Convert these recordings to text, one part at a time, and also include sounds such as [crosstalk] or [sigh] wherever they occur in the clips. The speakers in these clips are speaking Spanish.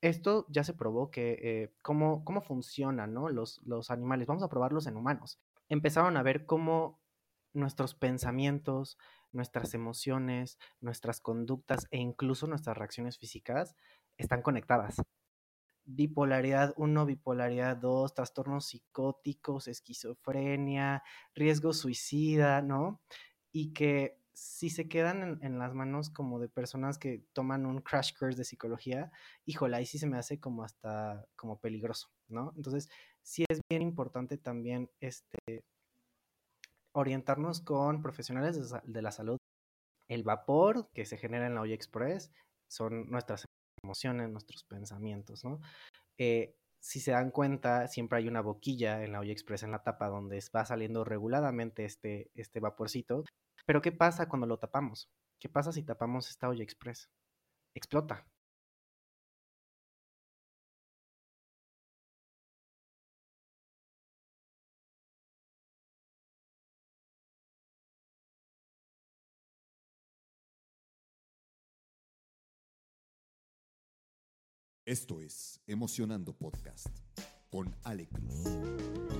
esto ya se probó que eh, cómo, cómo funcionan ¿no? los, los animales. Vamos a probarlos en humanos. Empezaron a ver cómo nuestros pensamientos, nuestras emociones, nuestras conductas e incluso nuestras reacciones físicas están conectadas. Bipolaridad 1, bipolaridad 2, trastornos psicóticos, esquizofrenia, riesgo suicida, ¿no? Y que si se quedan en, las manos como de personas que toman un crash course de psicología, híjole, ahí sí se me hace como hasta como peligroso, ¿no? Entonces, sí es bien importante también este, orientarnos con profesionales de, la salud. El vapor que se genera en la olla express son nuestras emociones, nuestros pensamientos, ¿no? Eh, si se dan cuenta, siempre hay una boquilla en la olla express en la tapa donde va saliendo reguladamente este, este vaporcito pero ¿qué pasa cuando lo tapamos? ¿Qué pasa si tapamos esta olla express? Explota. Esto es Emocionando Podcast con Ale Cruz.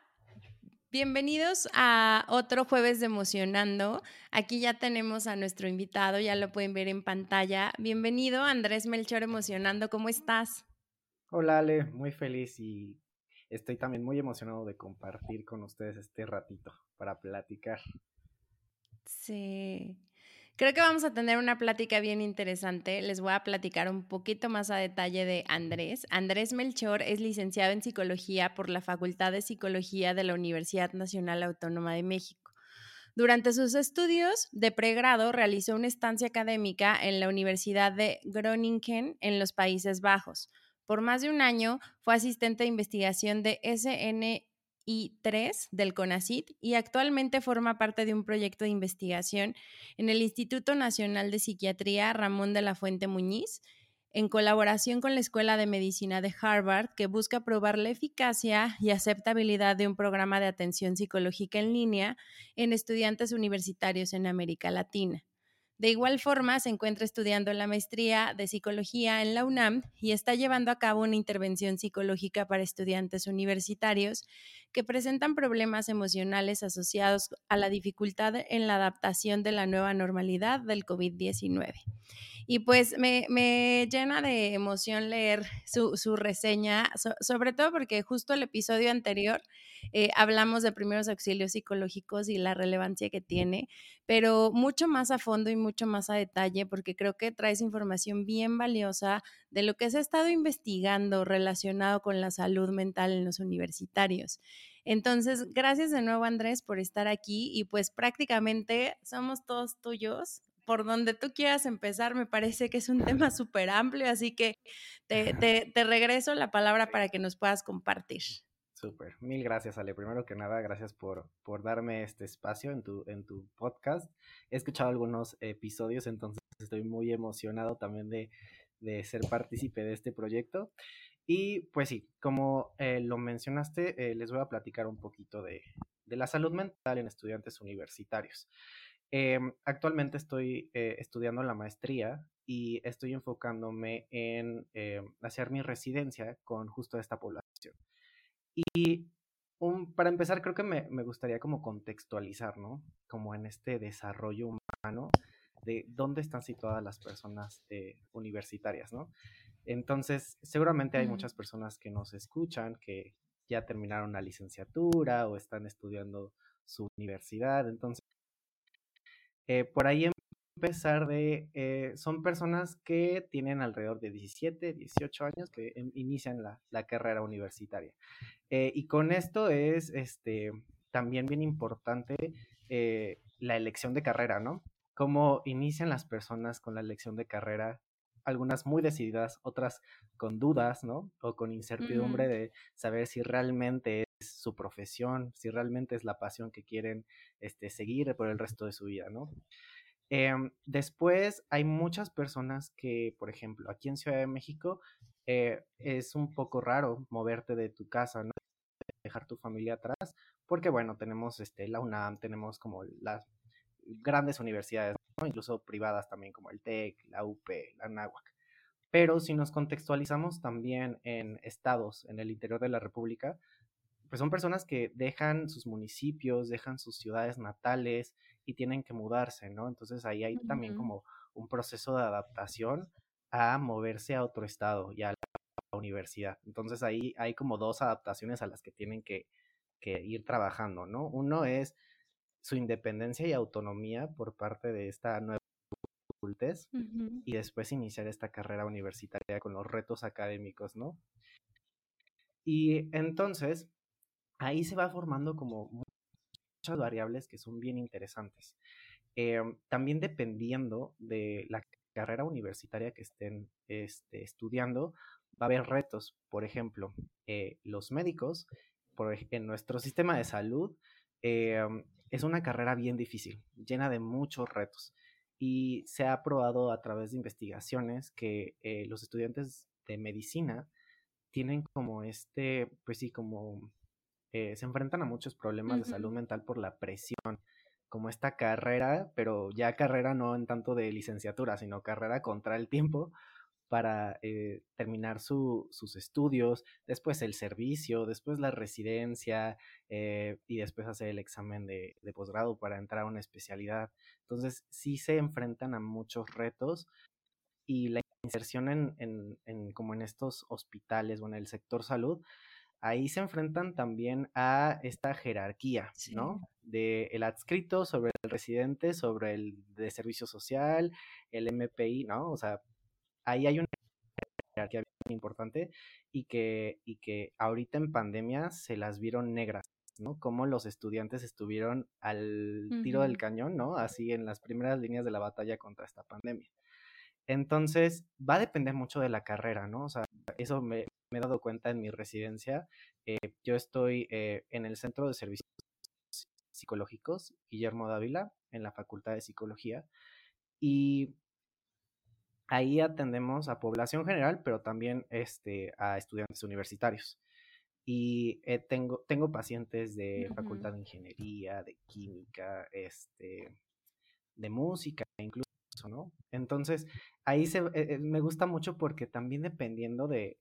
Bienvenidos a otro jueves de Emocionando. Aquí ya tenemos a nuestro invitado, ya lo pueden ver en pantalla. Bienvenido, Andrés Melchor Emocionando, ¿cómo estás? Hola Ale, muy feliz y estoy también muy emocionado de compartir con ustedes este ratito para platicar. Sí. Creo que vamos a tener una plática bien interesante. Les voy a platicar un poquito más a detalle de Andrés. Andrés Melchor es licenciado en psicología por la Facultad de Psicología de la Universidad Nacional Autónoma de México. Durante sus estudios de pregrado realizó una estancia académica en la Universidad de Groningen en los Países Bajos. Por más de un año fue asistente de investigación de SN y 3 del CONACIT y actualmente forma parte de un proyecto de investigación en el Instituto Nacional de Psiquiatría Ramón de la Fuente Muñiz, en colaboración con la Escuela de Medicina de Harvard, que busca probar la eficacia y aceptabilidad de un programa de atención psicológica en línea en estudiantes universitarios en América Latina. De igual forma, se encuentra estudiando la maestría de psicología en la UNAM y está llevando a cabo una intervención psicológica para estudiantes universitarios que presentan problemas emocionales asociados a la dificultad en la adaptación de la nueva normalidad del COVID-19. Y pues me, llena de emoción leer su, reseña, sobre todo porque justo el episodio anterior eh, hablamos de primeros auxilios psicológicos y la relevancia que tiene, pero mucho más a fondo y mucho más a detalle porque creo que traes información bien valiosa de lo que se ha estado investigando relacionado con la salud mental en los universitarios. Entonces, gracias de nuevo Andrés por estar aquí y pues prácticamente somos todos tuyos por donde tú quieras empezar, me parece que es un tema súper amplio, así que [laughs] te, te, regreso la palabra para que nos puedas compartir. Súper, mil gracias Ale. Primero que nada, gracias por, por darme este espacio en tu, en tu podcast. He escuchado algunos episodios, entonces estoy muy emocionado también de, de ser partícipe de este proyecto. Y pues sí, como eh, lo mencionaste, eh, les voy a platicar un poquito de, de la salud mental en estudiantes universitarios. Em, actualmente estoy eh, estudiando la maestría y estoy enfocándome en hacer mi residencia con justo esta población. Y para empezar, creo que me, me, gustaría como contextualizar, ¿no? Como en este desarrollo humano de dónde están situadas las personas universitarias, ¿no? Entonces, seguramente hay muchas personas que nos escuchan, que ya terminaron la licenciatura o están estudiando su universidad. Entonces, eh, por ahí empezar de, eh, son personas que tienen alrededor de 17, 18 años que em, inician la, carrera universitaria. Eh, y con esto es este, también bien importante la elección de carrera, ¿no? Cómo inician las personas con la elección de carrera algunas muy decididas, otras con dudas, ¿no? O con incertidumbre de saber si realmente su profesión, si realmente es la pasión que quieren este, seguir por el resto de su vida, ¿no? Em, después hay muchas personas que, por ejemplo, aquí en Ciudad de México eh, es un poco raro moverte de tu casa, ¿no? Dejar tu familia atrás, porque bueno, tenemos este, la UNAM, tenemos como las grandes universidades, incluso privadas también como el TEC, la UP, la NAHUAC. Pero si nos contextualizamos también en estados en el interior de la República, pues son personas que dejan sus municipios, dejan sus ciudades natales y tienen que mudarse, ¿no? Entonces ahí hay también como un proceso de adaptación a moverse a otro estado y a la universidad. Entonces ahí hay como dos adaptaciones a las que tienen que, que ir trabajando, ¿no? Uno es su independencia y autonomía por parte de esta nueva adultez y después iniciar esta carrera universitaria con los retos académicos, ¿no? Y entonces ahí se va formando como muchas variables que son bien interesantes. Em, también dependiendo de la carrera universitaria que estén este, estudiando, va a haber retos. Por ejemplo, eh, los médicos, por, en nuestro sistema de salud, em, es una carrera bien difícil, llena de muchos retos. Y se ha probado a través de investigaciones que eh, los estudiantes de medicina tienen como este, pues sí, como eh, se enfrentan a muchos problemas de salud mental por la presión, como esta carrera, pero ya carrera no en tanto de licenciatura, sino carrera contra el tiempo para eh, terminar sus estudios, después el servicio, después la residencia eh, y después hacer el examen de, posgrado para entrar a una especialidad. Entonces sí se enfrentan a muchos retos y la inserción en, en como en estos hospitales o en el sector salud ahí se enfrentan también a esta jerarquía, ¿no? De el adscrito sobre el residente, sobre el de servicio social, el MPI, ¿no? O sea, ahí hay una jerarquía bien importante y que, y que ahorita en pandemia se las vieron negras, ¿no? Como los estudiantes estuvieron al tiro del cañón, ¿no? Así en las primeras líneas de la batalla contra esta pandemia. Entonces, va a depender mucho de la carrera, ¿no? O sea, eso me, me he dado cuenta en mi residencia. Eh, yo estoy eh, en el Centro de Servicios Psicológicos Guillermo Dávila, en la Facultad de Psicología, y ahí atendemos a población general, pero también este, a estudiantes universitarios. Y eh, tengo, tengo pacientes de Facultad de Ingeniería, de Química, este, de música, incluso, ¿no? Entonces, ahí se, me gusta mucho porque también dependiendo de,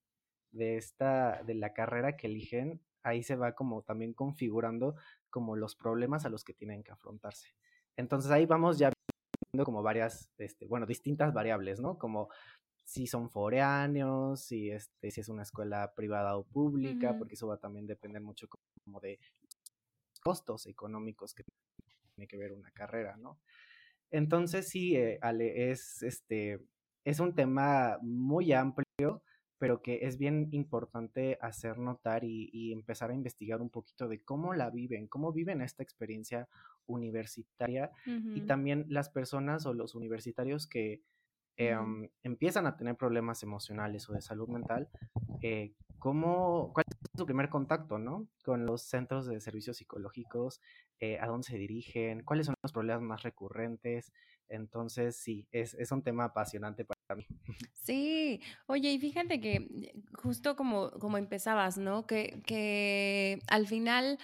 de esta, de la carrera que eligen, ahí se va como también configurando como los problemas a los que tienen que afrontarse. Entonces ahí vamos ya como varias, este, bueno, distintas variables, ¿no? Como si son foráneos, si, este, si es una escuela privada o pública, porque eso va a también depender mucho como de costos económicos que tiene que ver una carrera, ¿no? Entonces sí, eh, Ale, es, este, es un tema muy amplio pero que es bien importante hacer notar y, empezar a investigar un poquito de cómo la viven, cómo viven esta experiencia universitaria y también las personas o los universitarios que em, empiezan a tener problemas emocionales o de salud mental, eh, ¿cómo, ¿cuál es su primer contacto ¿no? con los centros de servicios psicológicos? Eh, ¿A dónde se dirigen? ¿Cuáles son los problemas más recurrentes? Entonces, sí, es, es un tema apasionante para [laughs] Sí, oye, y fíjate que eh, justo como, como empezabas, ¿no? Que, que al final,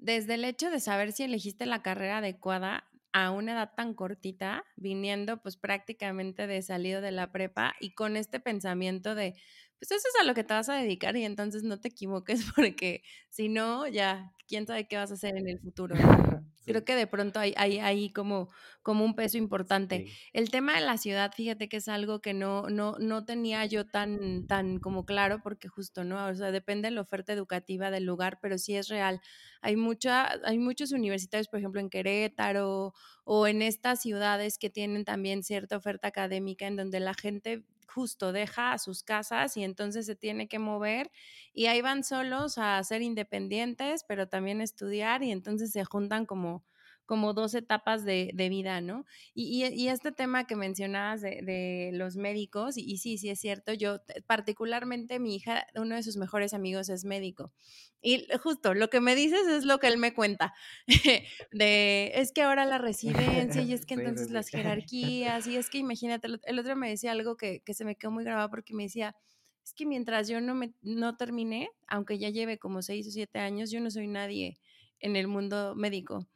desde el hecho de saber si elegiste la carrera adecuada a una edad tan cortita, viniendo pues prácticamente de salido de la prepa y con este pensamiento de, pues eso es a lo que te vas a dedicar y entonces no te equivoques [laughs] porque si no, ya, quién sabe qué vas a hacer en el futuro. [laughs] Creo que de pronto hay, hay, hay como, como un peso importante. El tema de la ciudad, fíjate que es algo que no, no, no tenía yo tan, tan como claro, porque justo, ¿no? O sea, depende de la oferta educativa del lugar, pero sí es real. Hay, mucha, hay muchos universitarios, por ejemplo, en Querétaro o en estas ciudades que tienen también cierta oferta académica en donde la gente justo deja a sus casas y entonces se tiene que mover y ahí van solos a ser independientes, pero también estudiar y entonces se juntan como como dos etapas de, vida, ¿no? Y, y, este tema que mencionabas de, los médicos, y, sí, sí es cierto, yo particularmente mi hija, uno de sus mejores amigos es médico. Y justo lo que me dices es lo que él me cuenta, [laughs] de es que ahora la residencia y es [laughs] que entonces las [laughs] jerarquías, y es que imagínate, el otro me decía algo que, que se me quedó muy grabado porque me decía, es que mientras yo no, me, no terminé, aunque ya lleve como seis o siete años, yo no soy nadie en el mundo médico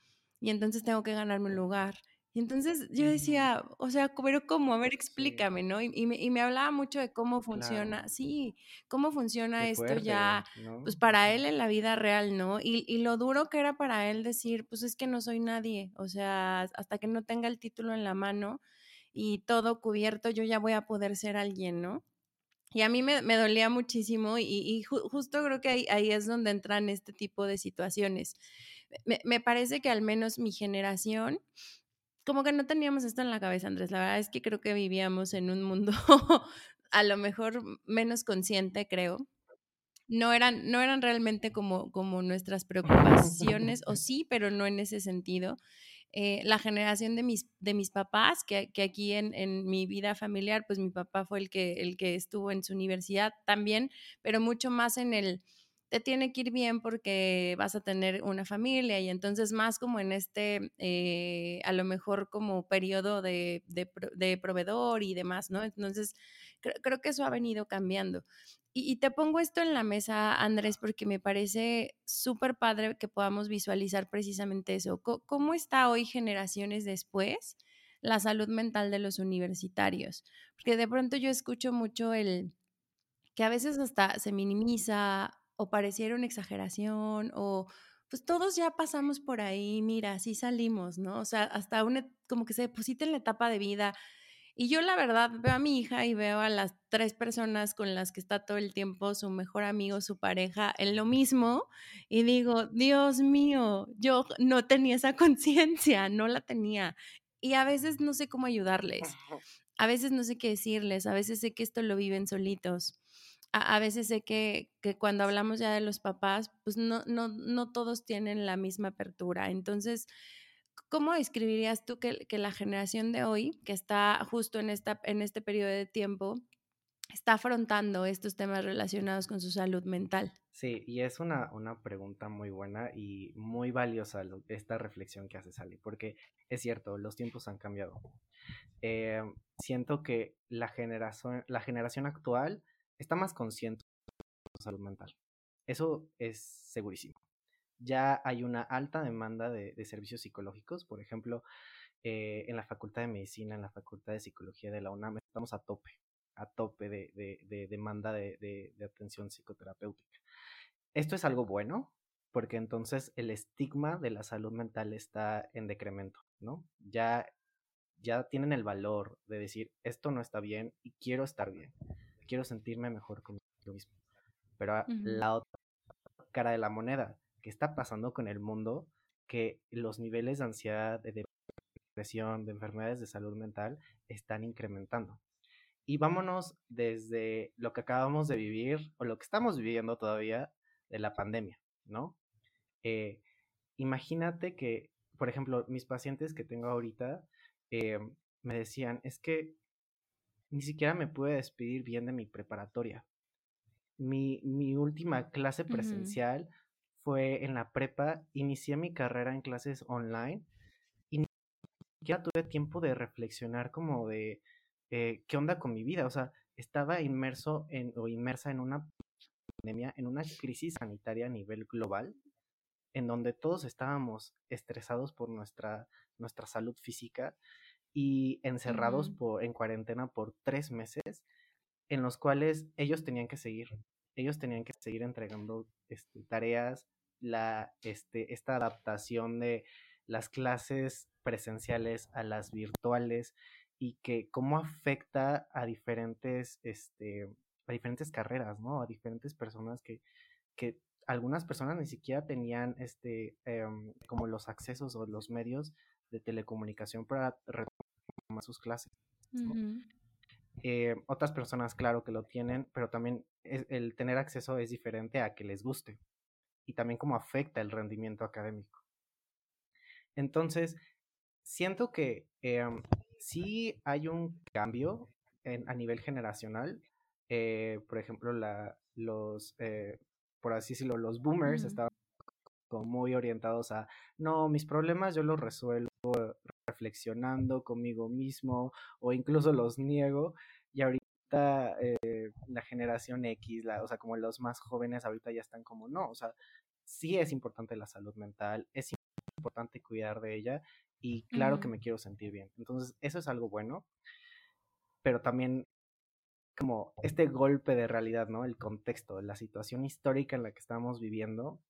y entonces tengo que ganarme un lugar. Y entonces yo decía, o sea, pero ¿cómo? A ver, explícame, ¿no? Y, me, hablaba mucho de cómo funciona, sí, cómo funciona esto ya, pues para él en la vida real, ¿no? Y, y, lo duro que era para él decir, pues es que no soy nadie, o sea, hasta que no tenga el título en la mano y todo cubierto, yo ya voy a poder ser alguien, ¿no? Y a mí me, dolía muchísimo y, justo creo que ahí, ahí, es donde entran este tipo de situaciones. Me, parece que al menos mi generación, como que no teníamos esto en la cabeza, Andrés. La verdad es que creo que vivíamos en un mundo [laughs] a lo mejor menos consciente, creo. No eran, no eran realmente como, como nuestras preocupaciones, o [laughs] sí, pero no en ese sentido. Eh, la generación de mis, de mis papás, que, que aquí en, en, mi vida familiar, pues mi papá fue el que, el que estuvo en su universidad también, pero mucho más en el, te tiene que ir bien porque vas a tener una familia y entonces más como en este, eh, a lo mejor como periodo de, de, de proveedor y demás, ¿no? Entonces, creo, creo que eso ha venido cambiando. Y, te pongo esto en la mesa, Andrés, porque me parece súper padre que podamos visualizar precisamente eso. ¿Cómo está hoy, generaciones después, la salud mental de los universitarios? Porque de pronto yo escucho mucho el que a veces hasta se minimiza o pareciera una exageración o pues todos ya pasamos por ahí, mira, sí salimos, ¿no? O sea, hasta una, como que se deposita en la etapa de vida y yo la verdad veo a mi hija y veo a las tres personas con las que está todo el tiempo, su mejor amigo, su pareja, en lo mismo, y digo, Dios mío, yo no tenía esa conciencia, no la tenía. Y a veces no sé cómo ayudarles, a veces no sé qué decirles, a veces sé que esto lo viven solitos. A, veces sé que, que, cuando hablamos ya de los papás, pues no, no, no todos tienen la misma apertura. Entonces, ¿Cómo describirías tú que, la generación de hoy, que está justo en, esta, en este periodo de tiempo, está afrontando estos temas relacionados con su salud mental? Sí, y es una, una pregunta muy buena y muy valiosa esta reflexión que hace Sally, porque es cierto, los tiempos han cambiado. Eh, siento que la generación, la generación actual está más consciente de su salud mental. Eso es segurísimo ya hay una alta demanda de, servicios psicológicos. Por ejemplo, eh, en la Facultad de Medicina, en la Facultad de Psicología de la UNAM, estamos a tope, a tope de, demanda de, atención psicoterapéutica. Esto es algo bueno, porque entonces el estigma de la salud mental está en decremento, ¿no? Ya, ya tienen el valor de decir, esto no está bien y quiero estar bien, quiero sentirme mejor conmigo mismo. Pero la otra cara de la moneda, qué está pasando con el mundo, que los niveles de ansiedad, de depresión, de enfermedades de salud mental están incrementando. Y vámonos desde lo que acabamos de vivir o lo que estamos viviendo todavía de la pandemia, ¿no? Eh, imagínate que, por ejemplo, mis pacientes que tengo ahorita eh, me decían, es que ni siquiera me pude despedir bien de mi preparatoria. Mi, mi última clase presencial fue en la prepa, inicié mi carrera en clases online y ya tuve tiempo de reflexionar como de eh, qué onda con mi vida. O sea, estaba inmerso en, o inmersa en una pandemia, en una crisis sanitaria a nivel global, en donde todos estábamos estresados por nuestra, nuestra salud física y encerrados por, en cuarentena por tres meses, en los cuales ellos tenían que seguir ellos tenían que seguir entregando este, tareas, la, este, esta adaptación de las clases presenciales a las virtuales y que cómo afecta a diferentes, este, a diferentes carreras, ¿no? A diferentes personas que, que algunas personas ni siquiera tenían este, em, como los accesos o los medios de telecomunicación para retomar sus clases. Eh, otras personas, claro que lo tienen, pero también el tener acceso es diferente a que les guste y también cómo afecta el rendimiento académico. Entonces, siento que em, sí hay un cambio en, a nivel generacional. Eh, por ejemplo, la, los, eh, por así decirlo, los boomers estaban muy orientados a, no, mis problemas yo los resuelvo reflexionando conmigo mismo o incluso los niego. Y ahorita eh, la generación X, la, o sea, como los más jóvenes ahorita ya están como, no, o sea, sí es importante la salud mental, es importante cuidar de ella y claro que me quiero sentir bien. Entonces, eso es algo bueno, pero también como este golpe de realidad, ¿no? El contexto, la situación histórica en la que estamos viviendo,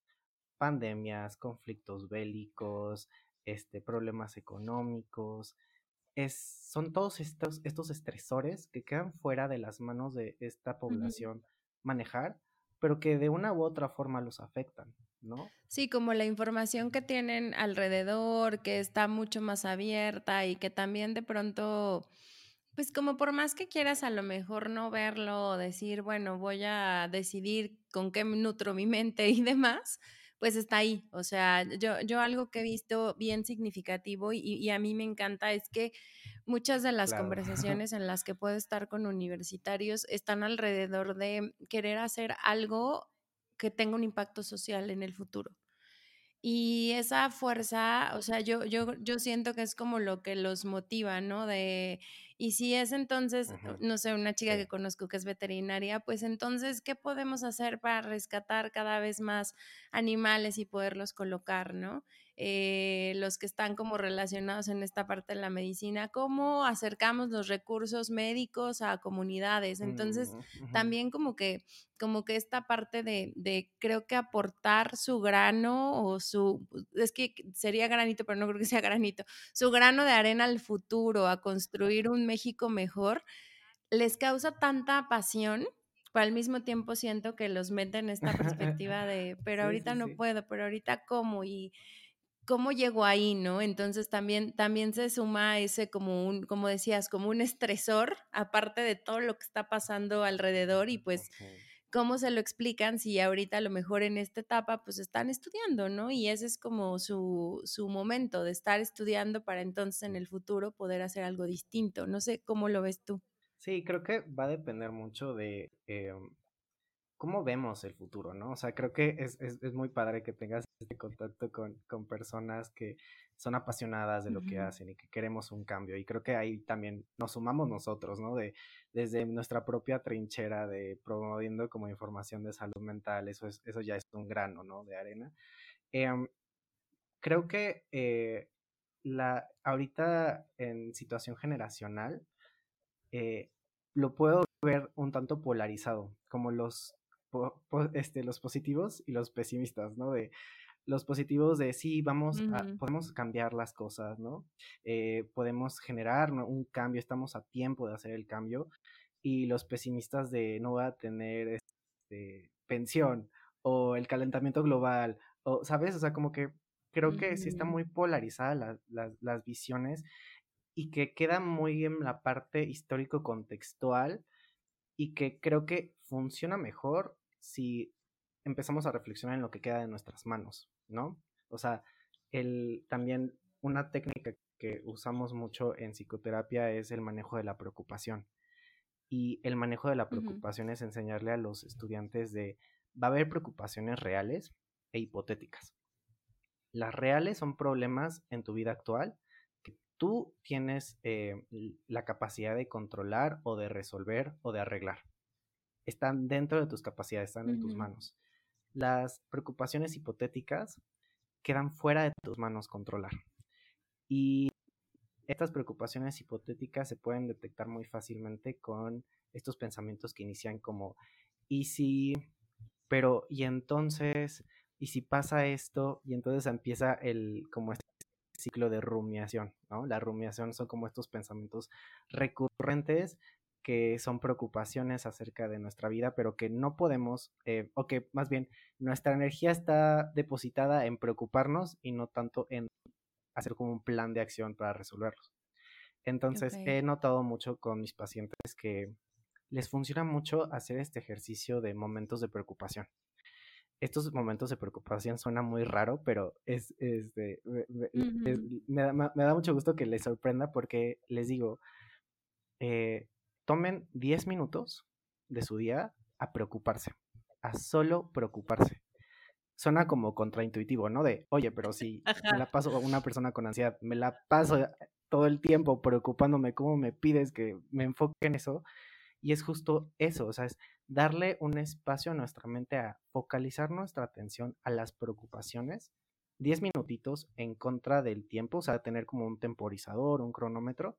pandemias, conflictos bélicos, este, problemas económicos, es, son todos estos, estos estresores que quedan fuera de las manos de esta población manejar, pero que de una u otra forma los afectan, ¿no? Sí, como la información que tienen alrededor, que está mucho más abierta y que también de pronto, pues como por más que quieras a lo mejor no verlo o decir, bueno, voy a decidir con qué nutro mi mente y demás, pues está ahí. O sea, yo, yo algo que he visto bien significativo y, a mí me encanta es que muchas de las [laughs] conversaciones en las que puedo estar con universitarios están alrededor de querer hacer algo que tenga un impacto social en el futuro. Y esa fuerza, o sea, yo, yo, yo siento que es como lo que los motiva, ¿no? De, y si es entonces, no sé, una chica que conozco que es veterinaria, pues entonces, ¿qué podemos hacer para rescatar cada vez más animales y poderlos colocar, ¿no? Eh, los que están como relacionados en esta parte de la medicina, cómo acercamos los recursos médicos a comunidades. Entonces, también como que, como que esta parte de, de, creo que aportar su grano o su, es que sería granito, pero no creo que sea granito, su grano de arena al futuro, a construir un México mejor, les causa tanta pasión pero al mismo tiempo siento que los meten en esta [laughs] perspectiva de, pero ahorita no puedo, pero ahorita cómo y cómo llegó ahí, ¿no? Entonces también, también se suma ese como un, como decías, como un estresor, aparte de todo lo que está pasando alrededor y pues cómo se lo explican si ahorita a lo mejor en esta etapa pues están estudiando, ¿no? Y ese es como su, su momento de estar estudiando para entonces en el futuro poder hacer algo distinto. No sé cómo lo ves tú. Sí, creo que va a depender mucho de em, cómo vemos el futuro, ¿no? O sea, creo que es, es, es muy padre que tengas este contacto con, con, personas que son apasionadas de lo que hacen y que queremos un cambio. Y creo que ahí también nos sumamos nosotros, ¿no? De, desde nuestra propia trinchera de promoviendo como información de salud mental, eso, es, eso ya es un grano, ¿no? De arena. Em, creo que eh, la, ahorita en situación generacional, eh, lo puedo ver un tanto polarizado, como los este, los positivos y los pesimistas, ¿no? De los positivos de sí, vamos a, podemos cambiar las cosas, ¿no? Eh, podemos generar un cambio, estamos a tiempo de hacer el cambio. Y los pesimistas de no va a tener este, pensión o el calentamiento global, o, ¿sabes? O sea, como que creo que sí está muy polarizada las visiones y que queda muy en la parte histórico-contextual y que creo que funciona mejor si empezamos a reflexionar en lo que queda de nuestras manos, ¿no? O sea, el, también una técnica que usamos mucho en psicoterapia es el manejo de la preocupación. Y el manejo de la preocupación es enseñarle a los estudiantes de, va a haber preocupaciones reales e hipotéticas. Las reales son problemas en tu vida actual que tú tienes eh, la capacidad de controlar o de resolver o de arreglar están dentro de tus capacidades, están en tus manos. Las preocupaciones hipotéticas quedan fuera de tus manos controlar. Y estas preocupaciones hipotéticas se pueden detectar muy fácilmente con estos pensamientos que inician como, ¿y si? Pero, ¿y entonces? ¿Y si pasa esto? Y entonces empieza el, como este ciclo de rumiación, ¿no? La rumiación son como estos pensamientos recurrentes que son preocupaciones acerca de nuestra vida, pero que no podemos, eh, o que más bien nuestra energía está depositada en preocuparnos y no tanto en hacer como un plan de acción para resolverlos. Entonces, he notado mucho con mis pacientes que les funciona mucho hacer este ejercicio de momentos de preocupación. estos momentos de preocupación suena muy raro, pero es, este, me, da, mucho gusto que les sorprenda porque les digo, eh, tomen 10 minutos de su día a preocuparse, a solo preocuparse. Suena como contraintuitivo, ¿no? De, oye, pero si [laughs] me la paso a una persona con ansiedad, me la paso todo el tiempo preocupándome, ¿cómo me pides que me enfoque en eso? Y es justo eso, o sea, es darle un espacio a nuestra mente a focalizar nuestra atención a las preocupaciones, 10 minutitos en contra del tiempo, o sea, tener como un temporizador, un cronómetro,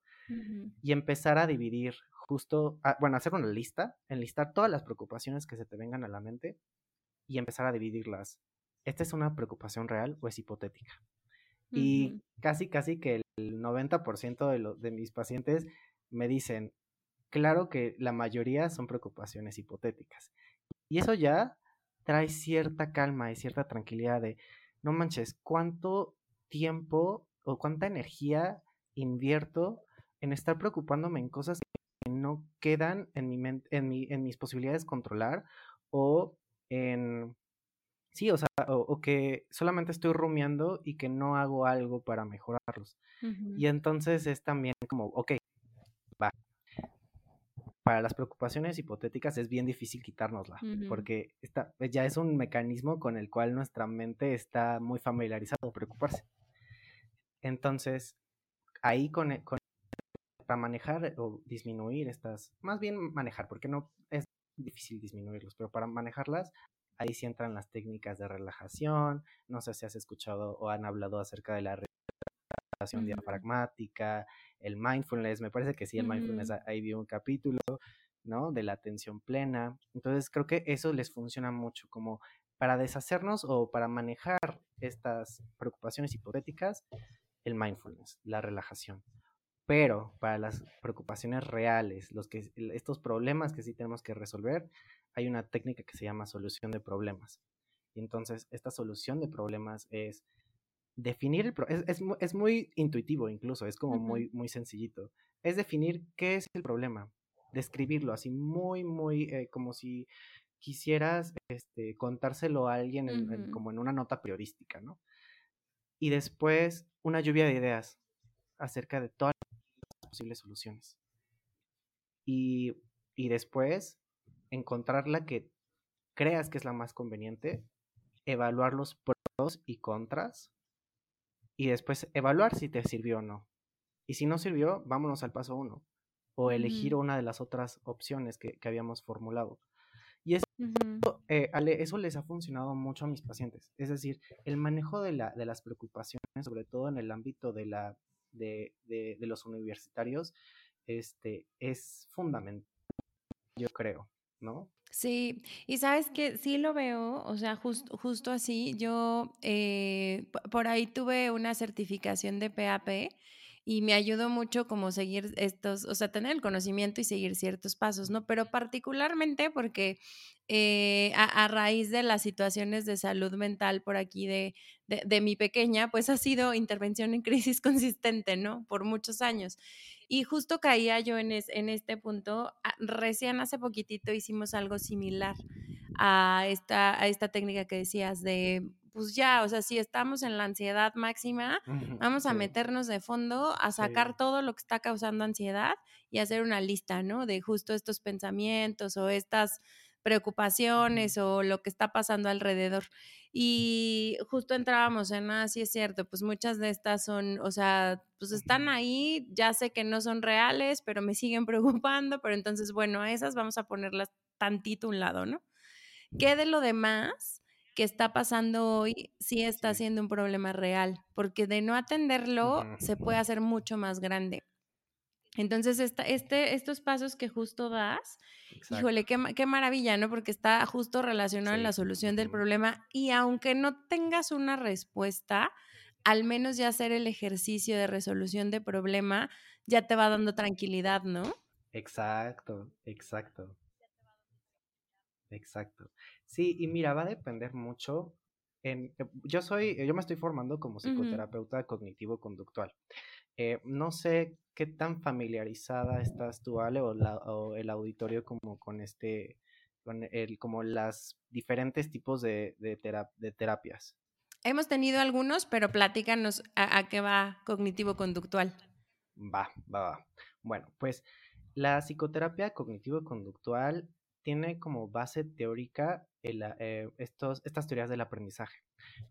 y empezar a dividir justo, bueno, hacer una lista, enlistar todas las preocupaciones que se te vengan a la mente y empezar a dividirlas. ¿Esta es una preocupación real o es hipotética? Y casi, casi que el 90% de, de mis pacientes me dicen, claro que la mayoría son preocupaciones hipotéticas. Y eso ya trae cierta calma y cierta tranquilidad de, no manches, ¿cuánto tiempo o cuánta energía invierto en estar preocupándome en cosas no quedan en, mi en, mi, en mis posibilidades de controlar o en... Sí, o sea, o, que solamente estoy rumiando y que no hago algo para mejorarlos. Y entonces es también como, ok, va, para las preocupaciones hipotéticas es bien difícil quitárnosla, porque está, pues, ya es un mecanismo con el cual nuestra mente está muy familiarizado a preocuparse. Entonces, ahí con, con, para manejar o disminuir estas, más bien manejar, porque no es difícil disminuirlos, pero para manejarlas, ahí sí entran las técnicas de relajación, no sé si has escuchado o han hablado acerca de la relajación diafragmática, el mindfulness, me parece que sí, el mindfulness, ahí vi un capítulo, ¿no? De la atención plena. Entonces creo que eso les funciona mucho como para deshacernos o para manejar estas preocupaciones hipotéticas, el mindfulness, la relajación. Pero para las preocupaciones reales, los que, estos problemas que sí tenemos que resolver, hay una técnica que se llama solución de problemas. Y entonces esta solución de problemas es definir el es, es, muy intuitivo incluso, es como muy, muy sencillito. Es definir qué es el problema, describirlo así muy, muy eh, como si quisieras este, contárselo a alguien como en una nota periodística, ¿no? Y después una lluvia de ideas acerca de todas las posibles soluciones. Y, y después encontrar la que creas que es la más conveniente, evaluar los pros y contras y después evaluar si te sirvió o no. Y si no sirvió, vámonos al paso uno. O elegir una de las otras opciones que, habíamos formulado. Y eso, eh, eso les ha funcionado mucho a mis pacientes. Es decir, el manejo de, la, de las preocupaciones, sobre todo en el ámbito de, la, de, de, de los universitarios, este, es fundamental, yo creo, ¿no? Sí, y sabes que sí lo veo, o sea, justo así, yo eh, por ahí tuve una certificación de PAP y me ayudó mucho como seguir estos, o sea, tener el conocimiento y seguir ciertos pasos, ¿no? Pero particularmente porque eh, a, raíz de las situaciones de salud mental por aquí de, de, mi pequeña, pues ha sido intervención en crisis [laughs] consistente, ¿no? Por muchos años. Y justo caía yo en, en este punto, ah, recién hace poquitito hicimos algo similar a esta, a esta técnica que decías de, pues ya, o sea, si estamos en la ansiedad máxima, vamos a meternos de fondo, a sacar todo lo que está causando ansiedad y hacer una lista, ¿no? De justo estos pensamientos o estas preocupaciones o lo que está pasando alrededor. Y justo entrábamos en, ah, sí es cierto, pues muchas de estas son, o sea, pues están ahí, ya sé que no son reales, pero me siguen [laughs] preocupando, pero entonces, bueno, a esas vamos a ponerlas tantito a un lado, ¿no? ¿Qué de lo demás que está pasando hoy sí está siendo un problema real? Porque de no atenderlo se puede hacer mucho más grande. Entonces, este, estos pasos que justo das, híjole, qué, qué, maravilla, ¿no? Porque está justo relacionado en la solución del problema y aunque no tengas una respuesta, al menos ya hacer el ejercicio de resolución de problema ya te va dando tranquilidad, ¿no? Exacto, exacto. Exacto. Sí, y mira, va a depender mucho. En, eh, yo soy, yo me estoy formando como psicoterapeuta cognitivo-conductual. Eh, no sé qué tan familiarizada estás tú, Ale, o, el auditorio como con este, con el, como las diferentes tipos de, de, de terapias. Hemos tenido algunos, pero platícanos a, qué va cognitivo-conductual. Va, va, va. Bueno, pues la psicoterapia cognitivo-conductual tiene como base teórica eh, estos, estas teorías del aprendizaje.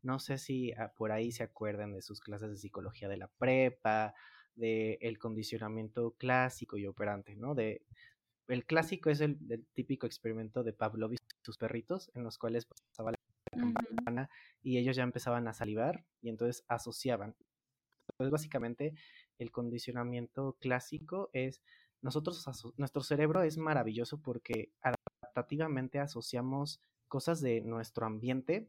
No sé si ah, por ahí se acuerdan de sus clases de psicología de la prepa, del el condicionamiento clásico y operante, ¿no? De, el clásico es el, típico experimento de Pavlov y sus perritos, en los cuales pasaba la campana y ellos ya empezaban a salivar y entonces asociaban. Entonces, básicamente, el condicionamiento clásico es nosotros, nuestro cerebro es maravilloso porque adaptativamente asociamos cosas de nuestro ambiente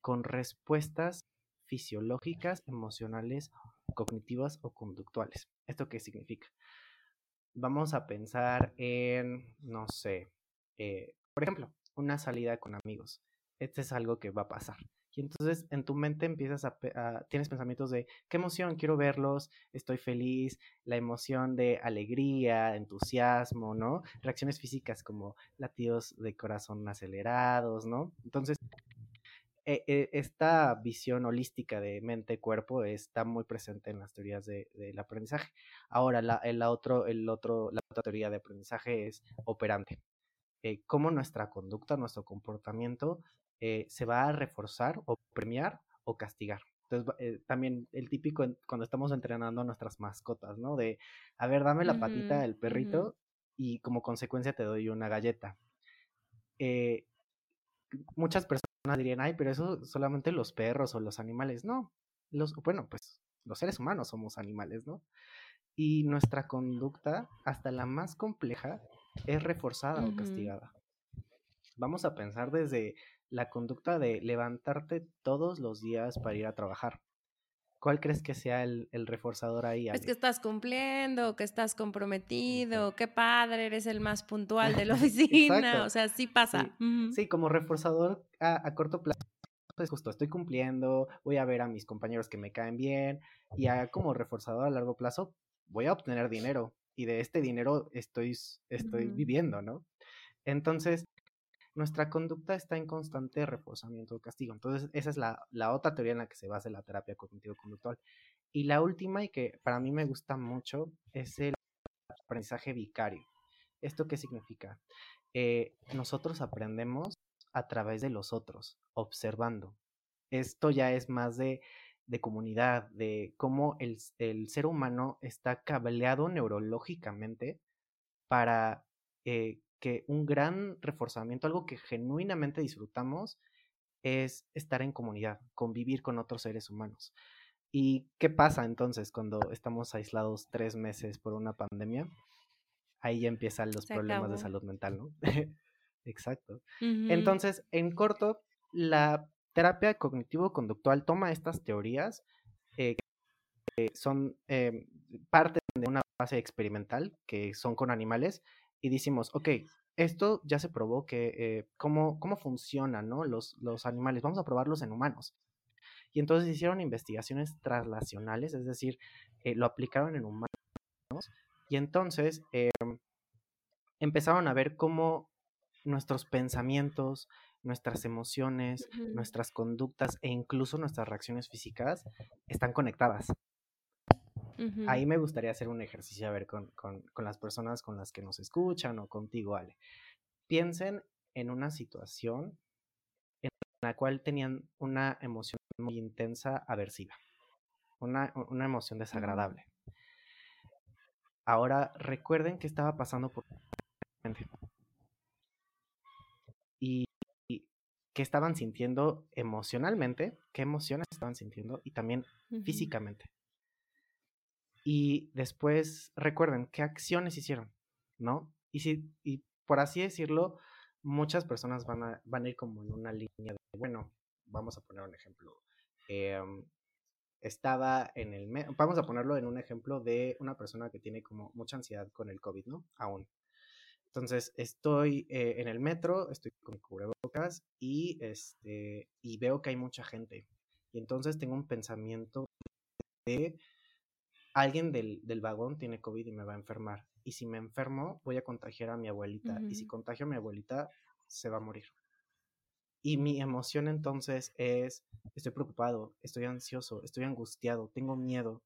con respuestas fisiológicas, emocionales, cognitivas o conductuales. ¿Esto qué significa? Vamos a pensar en, no sé, eh, por ejemplo, una salida con amigos. Este es algo que va a pasar. Y entonces en tu mente empiezas a, tienes pensamientos de qué emoción, quiero verlos, estoy feliz, la emoción de alegría, entusiasmo, ¿no? Reacciones físicas como latidos de corazón acelerados, ¿no? Entonces, e, e, esta visión holística de mente-cuerpo está muy presente en las teorías del aprendizaje. Ahora, la, el otro, el otro, la otra teoría de aprendizaje es operante. Eh, cómo nuestra conducta, nuestro comportamiento eh, se va a reforzar o premiar o castigar. Entonces, eh, también el típico cuando estamos entrenando a nuestras mascotas, ¿no? De, a ver, dame la patita del perrito y como consecuencia te doy una galleta. Eh, muchas personas dirían, ay, pero eso solamente los perros o los animales. No, los, bueno, pues los seres humanos somos animales, ¿no? Y nuestra conducta, hasta la más compleja, es reforzada o castigada. Vamos a pensar desde la conducta de levantarte todos los días para ir a trabajar. ¿Cuál crees que sea el, reforzador ahí? Es que estás cumpliendo, que estás comprometido, qué padre, eres el más puntual de la [laughs] oficina. o sea, sí pasa. Sí, como reforzador a, corto plazo es justo, estoy cumpliendo, voy a ver a mis compañeros que me caen bien y como reforzador a largo plazo voy a obtener dinero y de este dinero estoy, estoy viviendo, ¿no? Entonces, nuestra conducta está en constante reforzamiento o castigo. Entonces, esa es la, otra teoría en la que se basa la terapia cognitivo-conductual. Y la última, y que para mí me gusta mucho, es el aprendizaje vicario. ¿Esto qué significa? Eh, nosotros aprendemos a través de los otros, observando. Esto ya es más de, comunidad, de cómo el, el, ser humano está cableado neurológicamente para eh, que un gran reforzamiento, algo que genuinamente disfrutamos, es estar en comunidad, convivir con otros seres humanos. ¿Y qué pasa entonces cuando estamos aislados tres meses por una pandemia? Ahí ya empiezan los problemas de salud mental, ¿no? [laughs] Exacto. Entonces, en corto, la terapia cognitivo-conductual toma estas teorías eh, que son eh, parte de una base experimental, que son con animales, y decimos, ok, esto ya se probó que eh, cómo, cómo funcionan ¿no? los, los animales, vamos a probarlos en humanos. Y entonces hicieron investigaciones translacionales, es decir, eh, lo aplicaron en humanos, y entonces em, empezaron a ver cómo nuestros pensamientos, nuestras emociones, nuestras conductas e incluso nuestras reacciones físicas están conectadas. Ahí me gustaría hacer un ejercicio a ver con, las personas con las que nos escuchan o contigo, Ale. Piensen en una situación en la cual tenían una emoción muy intensa, aversiva, una, emoción desagradable. Ahora recuerden que estaba pasando por y, y qué estaban sintiendo emocionalmente, qué emociones estaban sintiendo y también físicamente. Y después recuerden qué acciones hicieron, ¿no? Y, si, y por así decirlo, muchas personas van a, van a ir como en una línea de, bueno, vamos a poner un ejemplo. Em, estaba en el, vamos a ponerlo en un ejemplo de una persona que tiene como mucha ansiedad con el COVID, ¿no? Aún. Entonces, estoy eh, en el metro, estoy con cubrebocas y, este, y veo que hay mucha gente. Y entonces tengo un pensamiento de alguien del, del, vagón tiene COVID y me va a enfermar. Y si me enfermo, voy a contagiar a mi abuelita. Y si contagio a mi abuelita, se va a morir. Y mi emoción entonces es, estoy preocupado, estoy ansioso, estoy angustiado, tengo miedo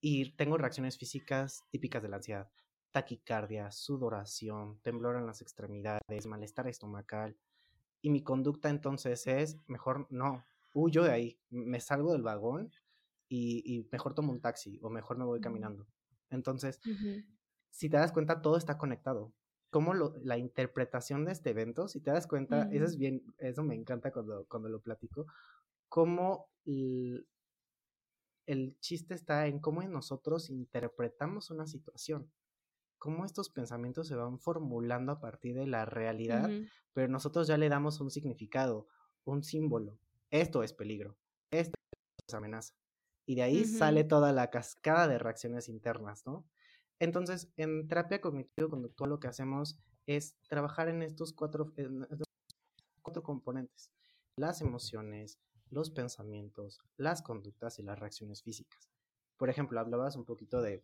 y tengo reacciones físicas típicas de la ansiedad. Taquicardia, sudoración, temblor en las extremidades, malestar estomacal. Y mi conducta entonces es, mejor no, huyo de ahí, me salgo del vagón y, mejor tomo un taxi o mejor me voy caminando. Entonces, si te das cuenta, todo está conectado. Cómo la interpretación de este evento, si te das cuenta, eso es bien, eso me encanta cuando, cuando lo platico, cómo el, chiste está en cómo nosotros interpretamos una situación, cómo estos pensamientos se van formulando a partir de la realidad, pero nosotros ya le damos un significado, un símbolo. Esto es peligro, esto es amenaza. Y de ahí sale toda la cascada de reacciones internas, ¿no? Entonces, en terapia cognitivo-conductual lo que hacemos es trabajar en estos cuatro, cuatro componentes. Las emociones, los pensamientos, las conductas y las reacciones físicas. Por ejemplo, hablabas un poquito de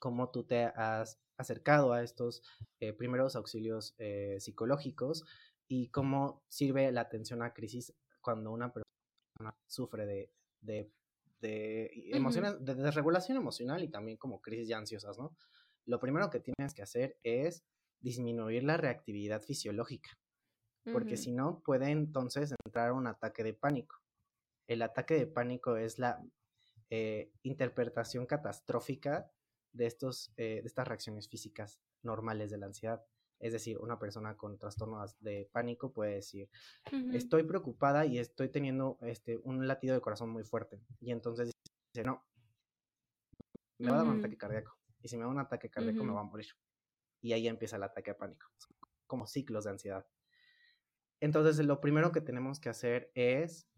cómo tú te has acercado a estos eh, primeros auxilios eh, psicológicos y cómo sirve la atención a crisis cuando una persona sufre de, de de emociones, de desregulación emocional y también como crisis ya ansiosas, ¿no? Lo primero que tienes que hacer es disminuir la reactividad fisiológica, porque si no puede entonces entrar un ataque de pánico. El ataque de pánico es la eh, interpretación catastrófica de, estos, eh, de estas reacciones físicas normales de la ansiedad. Es decir, una persona con trastornos de pánico puede decir, estoy preocupada y estoy teniendo este, un latido de corazón muy fuerte. Y entonces dice, no, me va a dar un ataque cardíaco. Y si me da un ataque cardíaco me va a morir. Y ahí empieza el ataque de pánico, como ciclos de ansiedad. Entonces, lo primero que tenemos que hacer es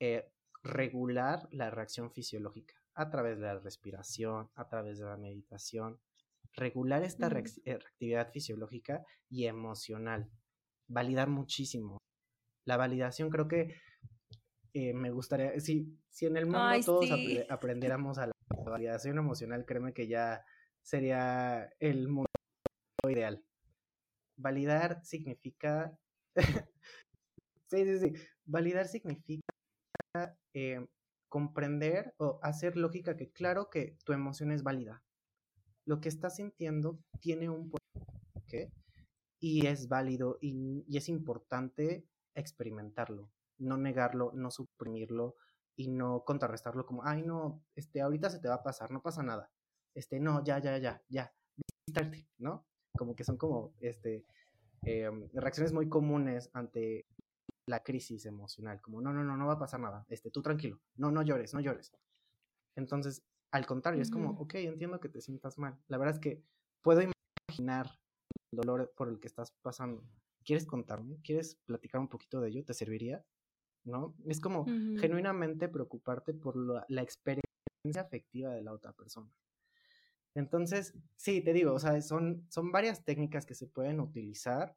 eh, regular la reacción fisiológica a través de la respiración, a través de la meditación, regular esta eh, reactividad fisiológica y emocional, validar muchísimo. La validación creo que eh, me gustaría, si, si en el mundo todos aprendiéramos a la validación emocional, créeme que ya sería el mundo ideal. Validar significa... [laughs] sí, sí, sí. Validar significa eh, comprender o hacer lógica que claro que tu emoción es válida lo que estás sintiendo tiene un porqué y es válido y, es importante experimentarlo, no negarlo, no suprimirlo y no contrarrestarlo como, ay no, este, ahorita se te va a pasar, no pasa nada, este, no, ya, ya, ya, ya, ¿no? Como que son como, este, em, reacciones muy comunes ante la crisis emocional, como, no, no, no, no va a pasar nada, este, tú tranquilo, no, no llores, no llores. Entonces, al contrario, es como, ok, entiendo que te sientas mal. La verdad es que puedo imaginar el dolor por el que estás pasando. ¿Quieres contarme? ¿Quieres platicar un poquito de ello? ¿Te serviría? ¿No? Es como genuinamente preocuparte por la, experiencia afectiva de la otra persona. Entonces, sí, te digo, o sea, son, son varias técnicas que se pueden utilizar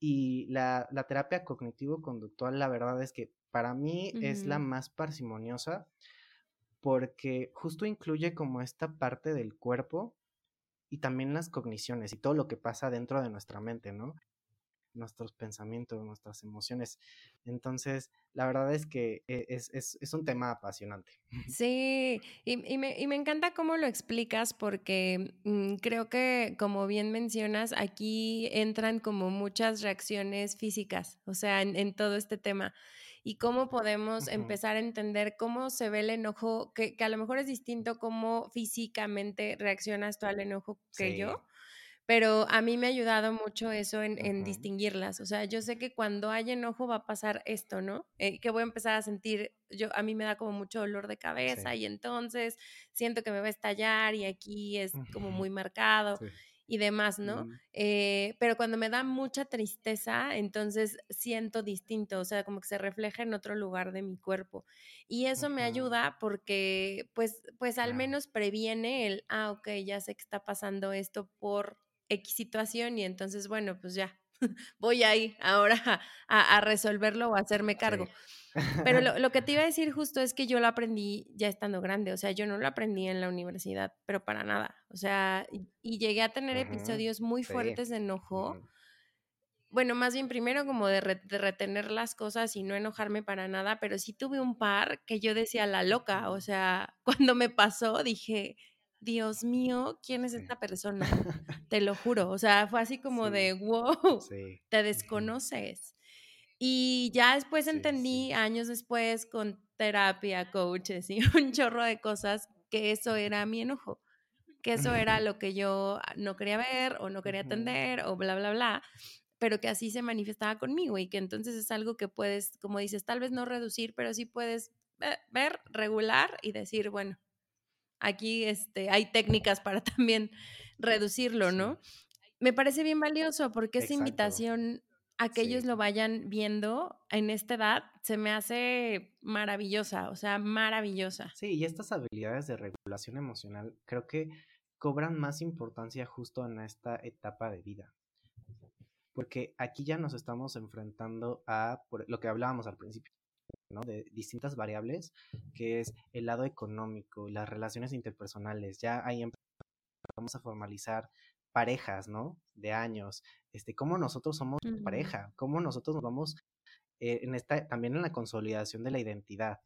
y la, terapia cognitivo-conductual, la verdad es que para mí es la más parsimoniosa porque justo incluye como esta parte del cuerpo y también las cogniciones y todo lo que pasa dentro de nuestra mente, ¿no? Nuestros pensamientos, nuestras emociones. Entonces, la verdad es que e, es, un tema apasionante. [laughs] Sí, y, me, encanta cómo lo explicas porque mm, creo que, como bien mencionas, aquí entran como muchas reacciones físicas, o sea, en todo este tema y cómo podemos empezar a entender cómo se ve el enojo, que, a lo mejor es distinto cómo físicamente reaccionas tú al enojo que yo. Pero a mí me ha ayudado mucho eso en, distinguirlas. O sea, yo sé que cuando hay enojo va a pasar esto, ¿no? Eh, que voy a empezar a sentir, yo a mí me da como mucho dolor de cabeza y entonces siento que me va a estallar y aquí es como muy marcado y demás, ¿no? Eh, pero cuando me da mucha tristeza, entonces siento distinto, o sea, como que se refleja en otro lugar de mi cuerpo. Y eso me ayuda porque, pues, pues al menos previene el, ah, ok, ya sé que está pasando esto por X situación y entonces, bueno, pues ya, [laughs] voy ahí ahora a, a resolverlo o a hacerme cargo. Pero [laughs] lo, que te iba a decir justo es que yo lo aprendí ya estando grande, o sea, yo no lo aprendí en la universidad, pero para nada. O sea, y, llegué a tener episodios muy fuertes de enojo, bueno, más bien primero como de, retener las cosas y no enojarme para nada, pero sí tuve un par que yo decía la loca, o sea, [laughs] cuando me pasó dije, Dios mío, ¿quién es esta persona? [laughs] Te lo juro, o sea, fue así como de, wow, te desconoces. Y ya después entendí, años después, con terapia, coaches y [laughs] un chorro de cosas, que eso era mi enojo, que eso era [laughs] lo que yo no quería ver o no quería atender o bla, bla, bla pero que así se manifestaba conmigo y que entonces es algo que puedes, como dices, tal vez no reducir, pero sí puedes ver, regular y decir, bueno, aquí este, hay técnicas para [laughs] también reducirlo, ¿no? Me parece bien valioso porque esa invitación a que ellos lo vayan viendo en esta edad se me hace maravillosa, o sea, maravillosa. Sí, y estas habilidades de regulación emocional creo que cobran más importancia justo en esta etapa de vida porque aquí ya nos estamos enfrentando a lo que hablábamos al principio, ¿no? De distintas variables, que es el lado económico, las relaciones interpersonales, ya ahí empezamos a formalizar parejas, ¿no? De años, este, cómo nosotros somos pareja, cómo nosotros nos vamos eh, en esta, también en la consolidación de la identidad.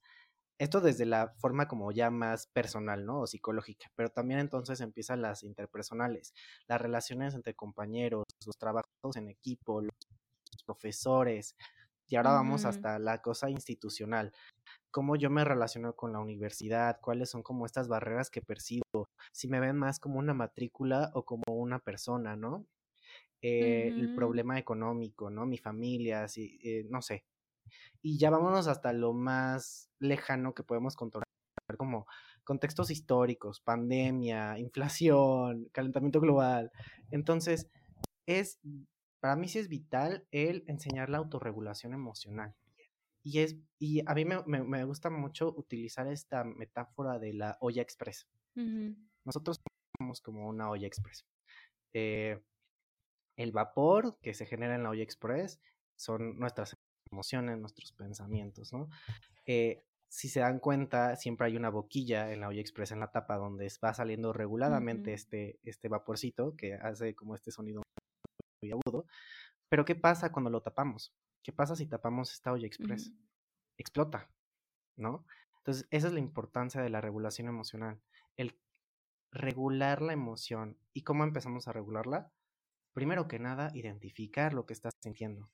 Esto desde la forma como ya más personal, ¿no? O psicológica, pero también entonces empiezan las interpersonales, las relaciones entre compañeros, los trabajos en equipo, los profesores, y ahora vamos hasta la cosa institucional. Cómo yo me relaciono con la universidad, cuáles son como estas barreras que percibo, si me ven más como una matrícula o como una persona, ¿no? Eh, el problema económico, ¿no? Mi familia, si, eh, no sé, y ya vámonos hasta lo más lejano que podemos controlar, como contextos históricos, pandemia, [laughs] inflación, calentamiento global. Entonces, es, para mí sí es vital el enseñar la autorregulación emocional. Y, es, y a mí me, gusta mucho utilizar esta metáfora de la olla express. Nosotros somos como una olla express. Eh, el vapor que se genera en la olla express son nuestras emociones, nuestros pensamientos, ¿no? Eh, si se dan cuenta, siempre hay una boquilla en la olla expresa en la tapa donde va saliendo reguladamente este, este vaporcito que hace como este sonido muy agudo. Pero ¿qué pasa cuando lo tapamos? ¿Qué pasa si tapamos esta olla express? Explota, ¿no? Entonces, esa es la importancia de la regulación emocional. El regular la emoción. ¿Y cómo empezamos a regularla? Primero que nada, identificar lo que estás sintiendo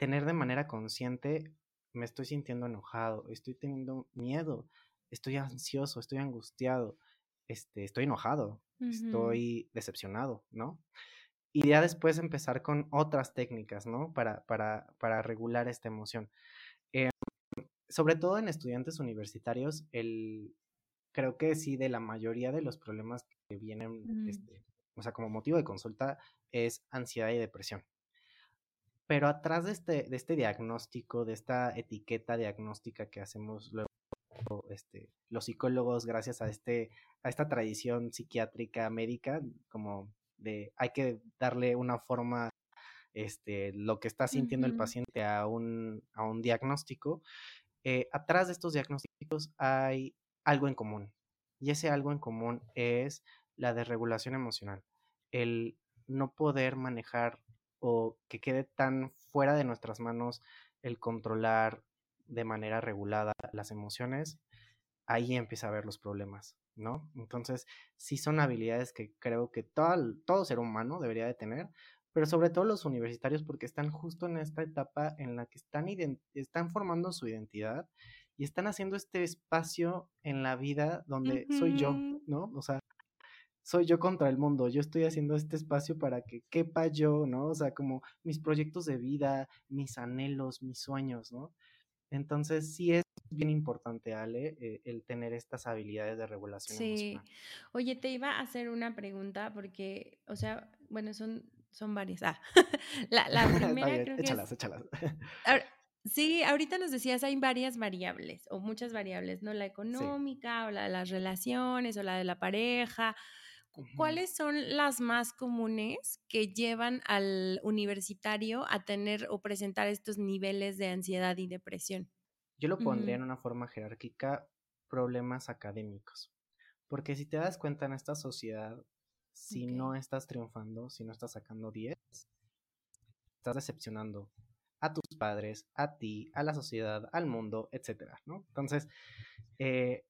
tener de manera consciente, me estoy sintiendo enojado, estoy teniendo miedo, estoy ansioso, estoy angustiado, este, estoy enojado, estoy decepcionado, ¿no? Y ya después empezar con otras técnicas, ¿no? Para, para, para regular esta emoción. Em, sobre todo en estudiantes universitarios, el, creo que sí, de la mayoría de los problemas que vienen, este, o sea, como motivo de consulta, es ansiedad y depresión. Pero atrás de este, de este diagnóstico, de esta etiqueta diagnóstica que hacemos luego este, los psicólogos, gracias a, este, a esta tradición psiquiátrica médica, como de hay que darle una forma, este, lo que está sintiendo el paciente a un, a un diagnóstico, eh, atrás de estos diagnósticos hay algo en común. Y ese algo en común es la desregulación emocional, el no poder manejar o que quede tan fuera de nuestras manos el controlar de manera regulada las emociones, ahí empieza a haber los problemas, ¿no? Entonces, sí son habilidades que creo que todo, todo ser humano debería de tener, pero sobre todo los universitarios porque están justo en esta etapa en la que están, están formando su identidad y están haciendo este espacio en la vida donde soy yo, ¿no? O sea, soy yo contra el mundo, yo estoy haciendo este espacio para que quepa yo, ¿no? O sea, como mis proyectos de vida, mis anhelos, mis sueños, ¿no? Entonces sí es bien importante, Ale, eh, el tener estas habilidades de regulación sí. Oye, te iba a hacer una pregunta porque, o sea, bueno, son, son varias. Ah, [laughs] la, la [laughs] primera creo que échalas, échalas. Sí, ahorita nos decías, hay varias variables o muchas variables, ¿no? La económica o la de las relaciones o la de la pareja ¿Cuáles son las más comunes que llevan al universitario a tener o presentar estos niveles de ansiedad y depresión? Yo lo pondría en una forma jerárquica, problemas académicos. Porque si te das cuenta en esta sociedad, si no estás triunfando, si no estás sacando 10, estás decepcionando a tus padres, a ti, a la sociedad, al mundo, etcétera, ¿no? Entonces, eh,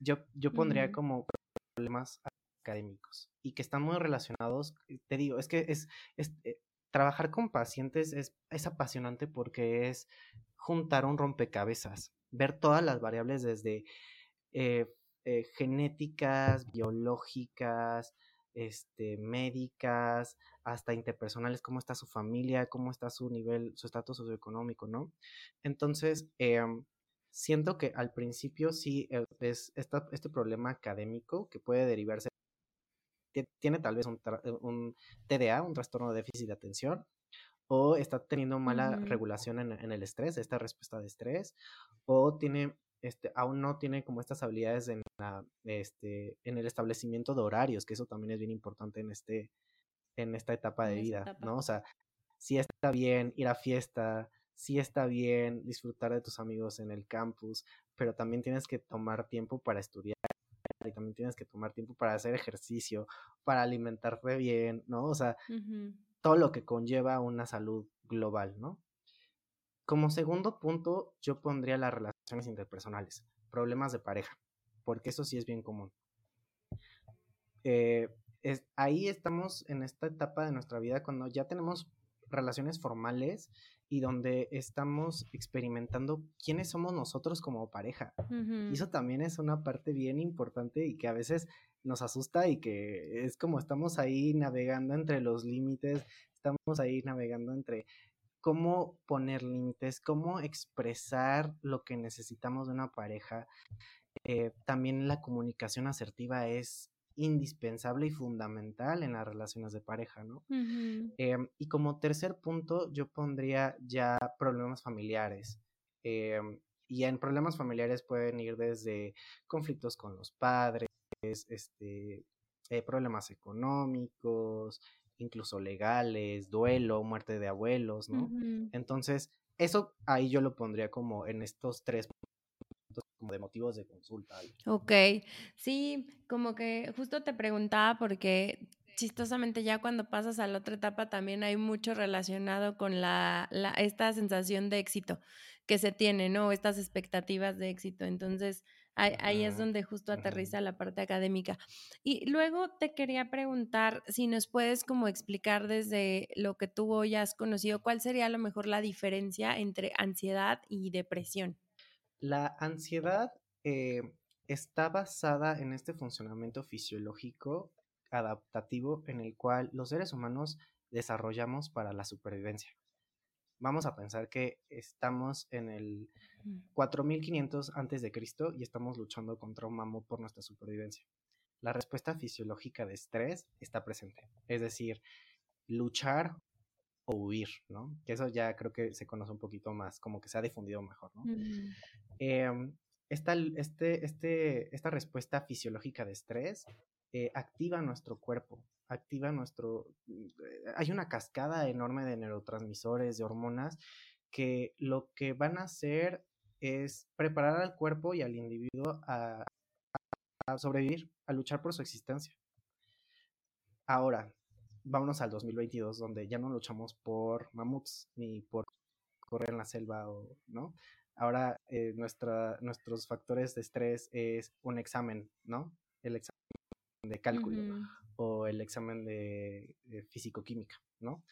yo, yo pondría como problemas académicos y que están muy relacionados, te digo, es que es, eh, trabajar con pacientes es, apasionante porque es juntar un rompecabezas, ver todas las variables desde eh, genéticas, biológicas, este, médicas, hasta interpersonales, cómo está su familia, cómo está su nivel, su estatus socioeconómico, ¿no? Entonces, em, siento que al principio sí eh, es este problema académico que puede derivarse, tiene tal vez un, un, TDA, un trastorno de déficit de atención, o está teniendo mala regulación en, en, el estrés, esta respuesta de estrés, o tiene este, aún no tiene como estas habilidades en, la, este, en el establecimiento de horarios, que eso también es bien importante en, este, en esta etapa de vida, ¿no? O sea, si está bien ir a fiesta, si está bien disfrutar de tus amigos en el campus, pero también tienes que tomar tiempo para estudiar y también tienes que tomar tiempo para hacer ejercicio, para alimentarte bien, ¿no? O sea, todo lo que conlleva una salud global, ¿no? Como segundo punto, yo pondría las relaciones interpersonales, problemas de pareja, porque eso sí es bien común. Eh, ahí estamos en esta etapa de nuestra vida cuando ya tenemos relaciones formales y donde estamos experimentando quiénes somos nosotros como pareja. Y eso también es una parte bien importante y que a veces nos asusta y que es como estamos ahí navegando entre los límites, estamos ahí navegando entre cómo poner límites, cómo expresar lo que necesitamos de una pareja. Eh, también la comunicación asertiva es indispensable y fundamental en las relaciones de pareja, ¿no? Em, y como tercer punto, yo pondría ya problemas familiares. Em, y en problemas familiares pueden ir desde conflictos con los padres, este, eh, problemas económicos, incluso legales, duelo, muerte de abuelos, ¿no? Entonces, eso ahí yo lo pondría como en estos tres como de motivos de consulta. Ok, sí, como que justo te preguntaba porque chistosamente ya cuando pasas a la otra etapa también hay mucho relacionado con la, la esta sensación de éxito que se tiene, ¿no? Estas expectativas de éxito. Entonces, Ahí, es donde justo aterriza la parte académica. Y luego te quería preguntar si nos puedes como explicar desde lo que tú hoy has conocido, cuál sería a lo mejor la diferencia entre ansiedad y depresión. La ansiedad eh, está basada en este funcionamiento fisiológico adaptativo en el cual los seres humanos desarrollamos para la supervivencia. Vamos a pensar que estamos en el 4500 antes de Cristo y estamos luchando contra un mamut por nuestra supervivencia. La respuesta fisiológica de estrés está presente, es decir, luchar o huir, ¿no? Que eso ya creo que se conoce un poquito más, como que se ha difundido mejor, ¿no? Em, esta, este, este, esta respuesta fisiológica de estrés eh, activa nuestro cuerpo, activa nuestro... Mm, eh, hay una cascada enorme de neurotransmisores, de hormonas, que lo que van a hacer es preparar al cuerpo y al individuo a, sobrevivir, a luchar por su existencia. Ahora, vámonos al 2022, donde ya no luchamos por mamuts ni por correr en la selva o, ¿no? Ahora eh, nuestra, nuestros factores de estrés es un examen, ¿no? El examen de cálculo o el examen de, físico-química, ¿no?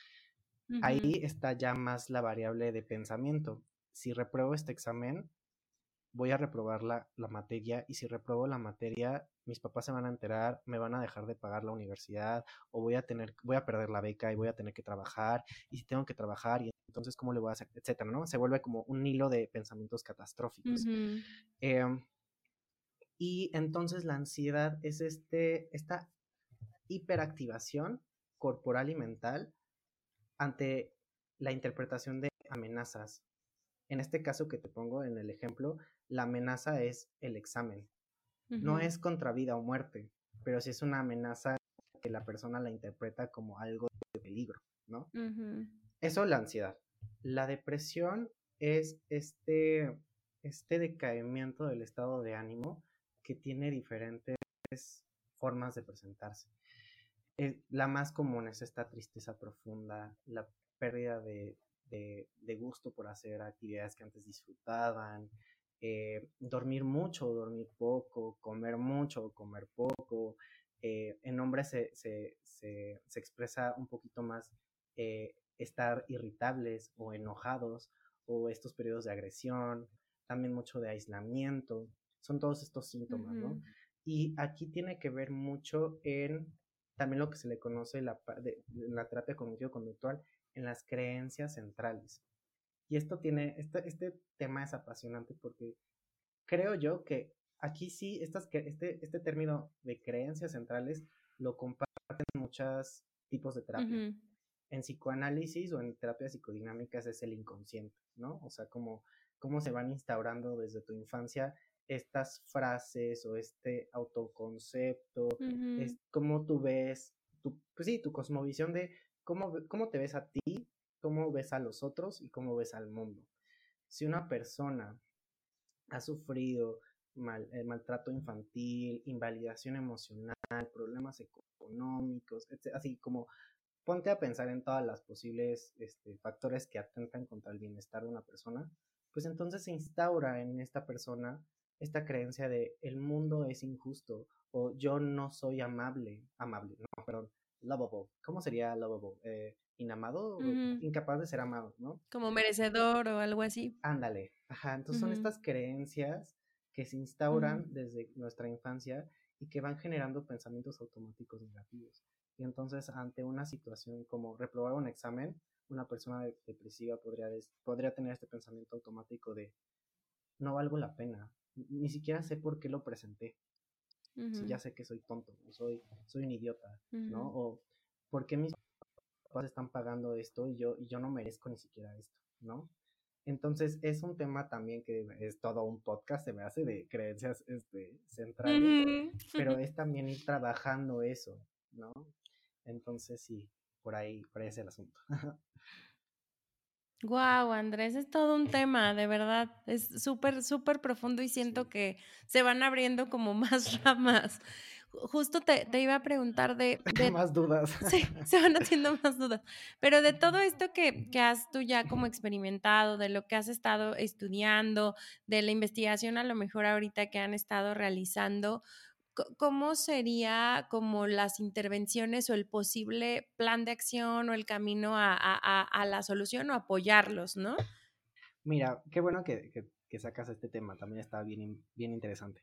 Ahí está ya más la variable de pensamiento. Si repruebo este examen, voy a reprobar la, la, materia y si repruebo la materia, mis papás se van a enterar, me van a dejar de pagar la universidad o voy a tener, voy a perder la beca y voy a tener que trabajar y si tengo que trabajar y entonces cómo le voy a hacer, etcétera, ¿no? Se vuelve como un hilo de pensamientos catastróficos. Em, y entonces la ansiedad es este, esta hiperactivación corporal y mental ante la interpretación de amenazas. En este caso que te pongo en el ejemplo, la amenaza es el examen. No es contra vida o muerte, pero sí es una amenaza que la persona la interpreta como algo de peligro, ¿no? Eso la ansiedad. La depresión es este, este decaimiento del estado de ánimo que tiene diferentes formas de presentarse. Eh, la más común es esta tristeza profunda, la pérdida de, de, gusto por hacer actividades que antes disfrutaban, eh, dormir mucho o dormir poco, comer mucho o comer poco. Eh, en hombres se, se, se, se, expresa un poquito más eh, estar irritables o enojados o estos periodos de agresión, también mucho de aislamiento, son todos estos síntomas, ¿no? Y aquí tiene que ver mucho en también lo que se le conoce la, de, la terapia cognitivo-conductual en las creencias centrales. Y esto tiene, este, este tema es apasionante porque creo yo que aquí sí, estas, este, este término de creencias centrales lo comparten muchos tipos de terapia. En psicoanálisis o en terapias psicodinámicas es el inconsciente, ¿no? O sea, como cómo se van instaurando desde tu infancia estas frases o este autoconcepto, es cómo tú ves, tu, pues sí, tu cosmovisión de cómo, cómo te ves a ti, cómo ves a los otros y cómo ves al mundo. Si una persona ha sufrido mal, eh, maltrato infantil, invalidación emocional, problemas económicos, así como ponte a pensar en todas las posibles este, factores que atentan contra el bienestar de una persona, pues entonces se instaura en esta persona esta creencia de el mundo es injusto o yo no soy amable, amable, no, perdón, lovable. ¿Cómo sería lovable? Eh, inamado, incapaz de ser amado, ¿no? Como merecedor o algo así. Ándale, ajá, entonces son estas creencias que se instauran desde nuestra infancia y que van generando pensamientos automáticos negativos. Y entonces ante una situación como reprobar un examen, una persona depresiva podría, podría tener este pensamiento automático de no valgo la pena, ni siquiera sé por qué lo presenté. Si ya sé que soy tonto, o soy, soy un idiota, ¿no? O por qué mis papás están pagando esto y yo, y yo no merezco ni siquiera esto, ¿no? Entonces es un tema también que es todo un podcast, se me hace de creencias este, centrales, pero [laughs] es también ir trabajando eso, ¿no? Entonces sí, por ahí, por ahí es el asunto. [laughs] Wow, Andrés, es todo un tema, de verdad. Es súper, súper profundo y siento que se van abriendo como [laughs] más ramas. Justo te, iba a preguntar de, [laughs] de, Más dudas. [laughs] Sí, [laughs] se van haciendo más dudas. Pero de todo esto que, que has tú ya como experimentado, de lo que has estado estudiando, de la investigación a lo mejor ahorita que han estado realizando, ¿cómo sería como las intervenciones o el posible plan de acción o el camino a, la solución o apoyarlos, ¿no? Mira, qué bueno que, sacas este tema, también está bien, bien interesante.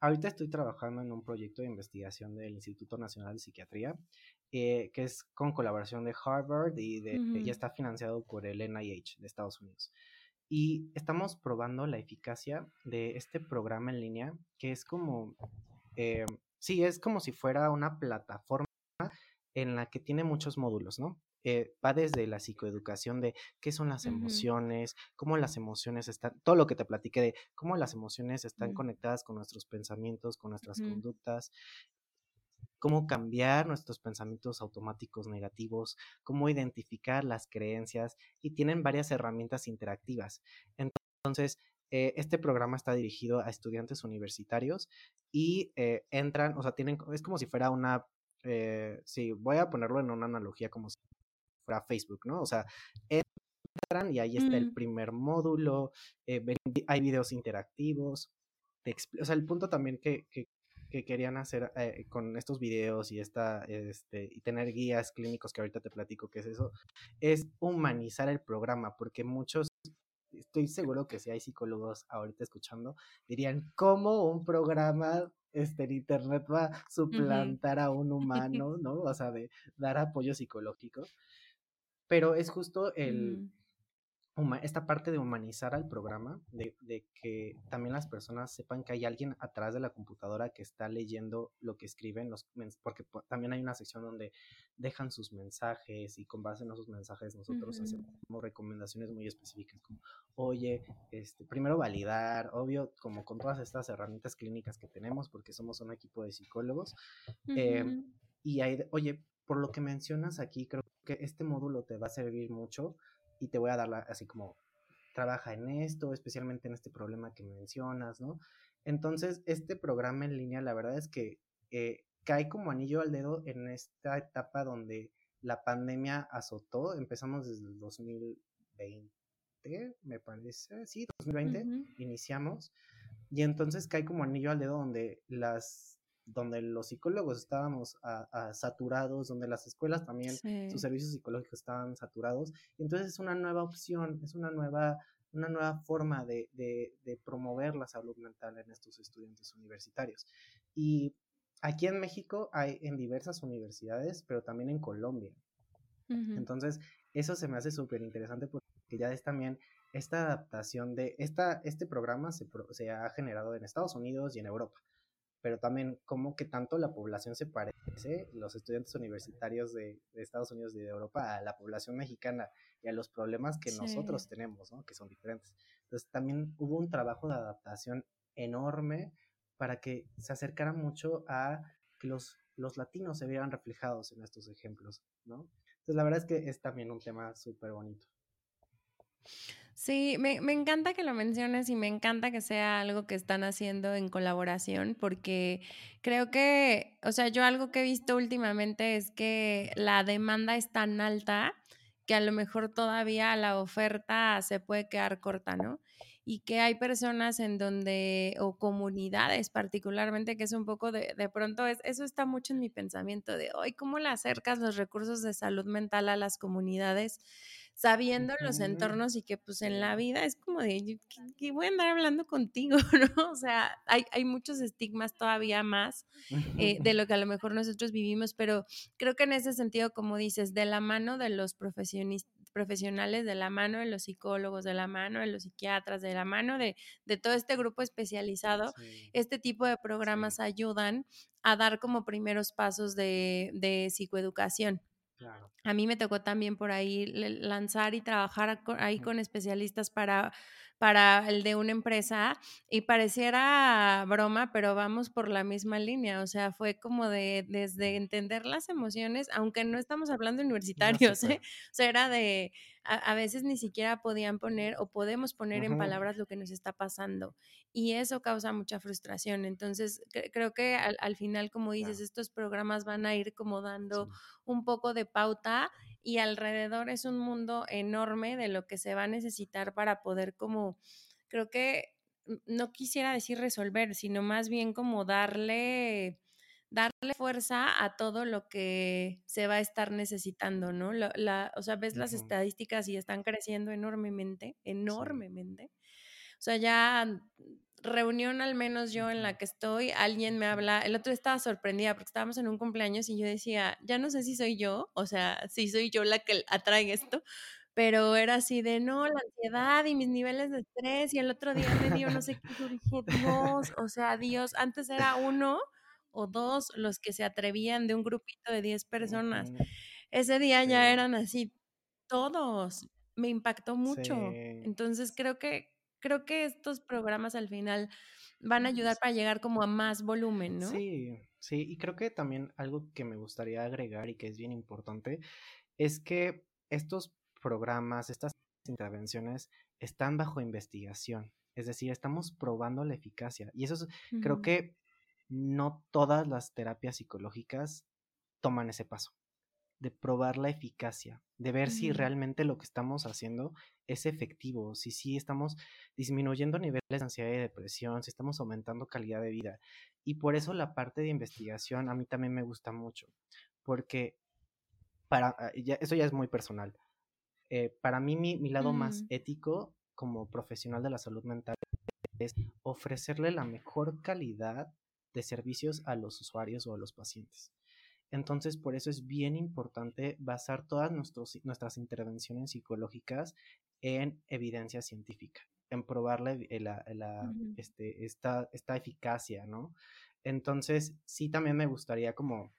Ahorita estoy trabajando en un proyecto de investigación del Instituto Nacional de Psiquiatría, eh, que es con colaboración de Harvard y, de, y está financiado por el NIH de Estados Unidos. Y estamos probando la eficacia de este programa en línea, que es como eh, sí, es como si fuera una plataforma en la que tiene muchos módulos, ¿no? Eh, va desde la psicoeducación de qué son las emociones, cómo las emociones están, todo lo que te platiqué de cómo las emociones están conectadas con nuestros pensamientos, con nuestras conductas, cómo cambiar nuestros pensamientos automáticos negativos, cómo identificar las creencias y tienen varias herramientas interactivas. Entonces, eh, este programa está dirigido a estudiantes universitarios y eh, entran, o sea, tienen, es como si fuera una, eh, sí, voy a ponerlo en una analogía como si Facebook, ¿no? O sea, entran y ahí está el mm. primer módulo, hay videos interactivos, o sea, el punto también que, que, que querían hacer con estos videos y esta este y tener guías clínicos que ahorita te platico qué es eso es humanizar el programa porque muchos estoy seguro que si hay psicólogos ahorita escuchando, dirían, ¿cómo un programa este, en internet va a suplantar a un [laughs] humano, ¿no? O sea, de dar apoyo psicológico. Pero es justo el, esta parte de humanizar al programa, de, que también las personas sepan que hay alguien atrás de la computadora que está leyendo lo que escriben, los, porque también hay una sección donde dejan sus mensajes y con base en esos mensajes nosotros hacemos recomendaciones muy específicas como, oye, este, primero validar, obvio, como con todas estas herramientas clínicas que tenemos, porque somos un equipo de psicólogos, em, y hay, oye, por lo que mencionas aquí, creo que este módulo te va a servir mucho y te voy a dar así como, trabaja en esto, especialmente en este problema que mencionas, ¿no? Entonces, este programa en línea, la verdad es que eh, cae como anillo al dedo en esta etapa donde la pandemia azotó, empezamos desde el 2020, me parece, sí, 2020, iniciamos, y entonces cae como anillo al dedo donde las donde los psicólogos estábamos saturados, donde las escuelas también, sus servicios psicológicos estaban saturados. Y entonces es una nueva opción, es una nueva, una nueva forma de, de, promover la salud mental en estos estudiantes universitarios. Y aquí en México hay en diversas universidades, pero también en Colombia. Entonces, eso se me hace súper interesante porque ya es también esta adaptación de esta, este programa se, se ha generado en Estados Unidos y en Europa pero también cómo que tanto la población se parece, los estudiantes universitarios de, Estados Unidos y de Europa, a la población mexicana y a los problemas que nosotros tenemos, ¿no? que son diferentes. Entonces también hubo un trabajo de adaptación enorme para que se acercara mucho a que los, los latinos se vieran reflejados en estos ejemplos, ¿no? Entonces la verdad es que es también un tema súper bonito. Sí, me, me, encanta que lo menciones y me encanta que sea algo que están haciendo en colaboración porque creo que, o sea, yo algo que he visto últimamente es que la demanda es tan alta que a lo mejor todavía la oferta se puede quedar corta, ¿no? Y que hay personas en donde, o comunidades particularmente, que es un poco de, de pronto, es, eso está mucho en mi pensamiento de hoy, ¿cómo le acercas los recursos de salud mental a las comunidades? Sabiendo los entornos y que pues en la vida es como de, ¿qué, voy a andar hablando contigo? [laughs] ¿no? O sea, hay, hay muchos estigmas todavía más eh, de lo que a lo mejor nosotros vivimos, pero creo que en ese sentido, como dices, de la mano de los profesionales, de la mano de los psicólogos, de la mano de los psiquiatras, de la mano de, de todo este grupo especializado, este tipo de programas ayudan a dar como primeros pasos de, de psicoeducación. A mí me tocó también por ahí lanzar y trabajar ahí con especialistas para, para el de una empresa y pareciera broma, pero vamos por la misma línea. O sea, fue como de desde entender las emociones, aunque no estamos hablando universitarios, [laughs] ¿eh? o sea, era de a, veces ni siquiera podían poner o podemos poner en palabras lo que nos está pasando y eso causa mucha frustración. Entonces, creo que al, final, como dices, estos programas van a ir como dando un poco de pauta y alrededor es un mundo enorme de lo que se va a necesitar para poder como, creo que no quisiera decir resolver, sino más bien como darle darle fuerza a todo lo que se va a estar necesitando, ¿no? La, o sea, ves las estadísticas y están creciendo enormemente, enormemente. O sea, ya reunión al menos yo en la que estoy, alguien me habla, el otro estaba sorprendida porque estábamos en un cumpleaños y yo decía, ya no sé si soy yo, o sea, si soy yo la que atrae esto, pero era así de, no, la ansiedad y mis niveles de estrés y el otro día me dio no sé qué, yo dije, Dios, o sea, Dios, antes era uno o dos los que se atrevían de un grupito de 10 personas. Ese día ya eran así todos. Me impactó mucho. Entonces creo que creo que estos programas al final van a ayudar para llegar como a más volumen, ¿no? Sí, sí, y creo que también algo que me gustaría agregar y que es bien importante es que estos programas, estas intervenciones están bajo investigación. Es decir, estamos probando la eficacia. Y eso es, creo que no todas las terapias psicológicas toman ese paso de probar la eficacia, de ver si realmente lo que estamos haciendo es efectivo, si sí estamos disminuyendo niveles de ansiedad y depresión, si estamos aumentando calidad de vida. Y por eso la parte de investigación a mí también me gusta mucho, porque para, ah, ya, eso ya es muy personal. Eh, para mí mi, mi lado más ético como profesional de la salud mental es ofrecerle la mejor calidad de servicios a los usuarios o a los pacientes. Entonces, por eso es bien importante basar todas nuestras intervenciones psicológicas en evidencia científica, en probar la, este, esta, esta, eficacia, ¿no? Entonces, sí, también me gustaría como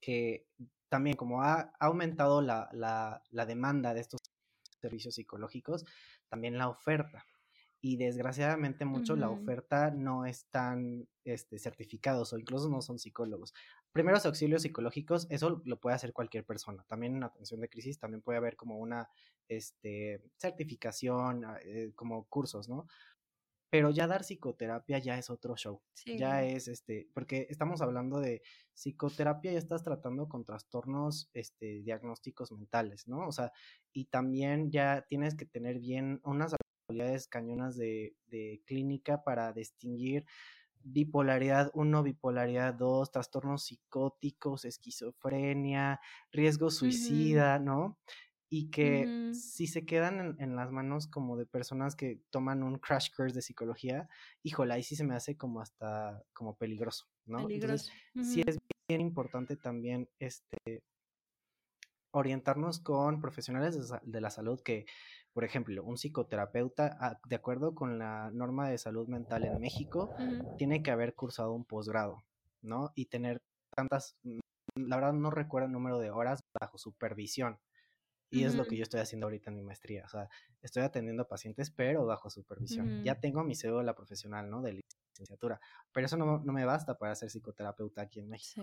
que también como ha, aumentado la, la demanda de estos servicios psicológicos, también la oferta y desgraciadamente mucho la oferta no están este, certificados o incluso no son psicólogos. Primeros auxilios psicológicos, eso lo puede hacer cualquier persona. También en atención de crisis también puede haber como una este, certificación, ah, eh, como cursos, ¿no? pero ya dar psicoterapia ya es otro show. Ya es este, porque estamos hablando de psicoterapia, ya estás tratando con trastornos este, diagnósticos mentales, ¿no? O sea, y también ya tienes que tener bien unas habilidades cañonas de, de clínica para distinguir bipolaridad 1, bipolaridad 2, trastornos psicóticos, esquizofrenia, riesgo suicida, ¿no? y que si se quedan en, las manos como de personas que toman un crash course de psicología, híjole, ahí sí se me hace como hasta como peligroso, ¿no? Peligroso. Entonces, sí es bien importante también este orientarnos con profesionales de, la salud que, por ejemplo, un psicoterapeuta, ah, de acuerdo con la norma de salud mental en México, tiene que haber cursado un posgrado, ¿no? Y tener tantas, mm, la verdad no recuerdo el número de horas bajo supervisión. Y es lo que yo estoy haciendo ahorita en mi maestría. O sea, estoy atendiendo a pacientes, pero bajo supervisión. Ya tengo mi cédula profesional, ¿no? De licenciatura. Pero eso no, me basta para ser psicoterapeuta aquí en México.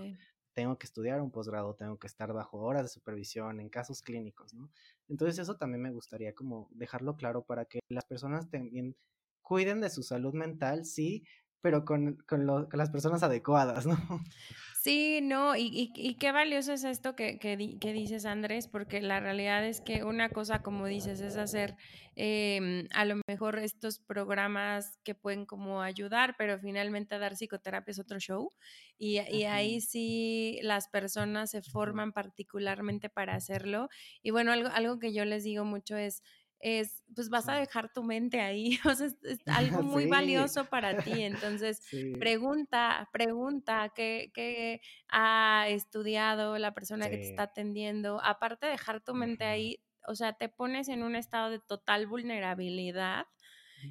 Tengo que estudiar un posgrado, tengo que estar bajo horas de supervisión en casos clínicos, ¿no? Entonces eso también me gustaría como dejarlo claro para que las personas también cuiden de su salud mental, sí, pero con, con, con las personas adecuadas, ¿no? [laughs] Sí, no, y, y, qué valioso es esto que, que, dices, Andrés, porque la realidad es que una cosa, como dices, es hacer em, a lo mejor estos programas que pueden como ayudar, pero finalmente dar psicoterapia es otro show. Y, y ahí sí las personas se forman particularmente para hacerlo. Y bueno, algo, algo que yo les digo mucho es, es, pues vas a dejar tu mente ahí, [laughs] o sea, es, [laughs] algo muy valioso para ti. [laughs] Entonces, pregunta, pregunta, ¿qué, ha estudiado la persona que te está atendiendo? Aparte de dejar tu mente ahí, o sea, te pones en un estado de total vulnerabilidad.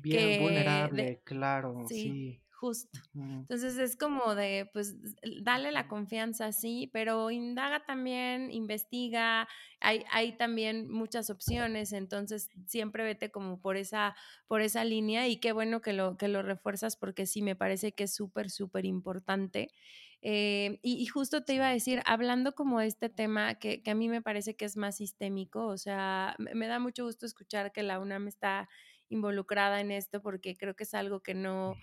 Bien vulnerable, claro, sí justo. Entonces es como de, pues, dale la confianza, sí, pero indaga también, investiga, hay, hay también muchas opciones, entonces siempre vete como por esa, por esa línea y qué bueno que lo, que lo refuerzas porque sí, me parece que es súper, súper importante. Eh, y, justo te iba a decir, hablando como de este tema que, que, a mí me parece que es más sistémico, o sea, me, me da mucho gusto escuchar que la UNAM está involucrada en esto porque creo que es algo que no,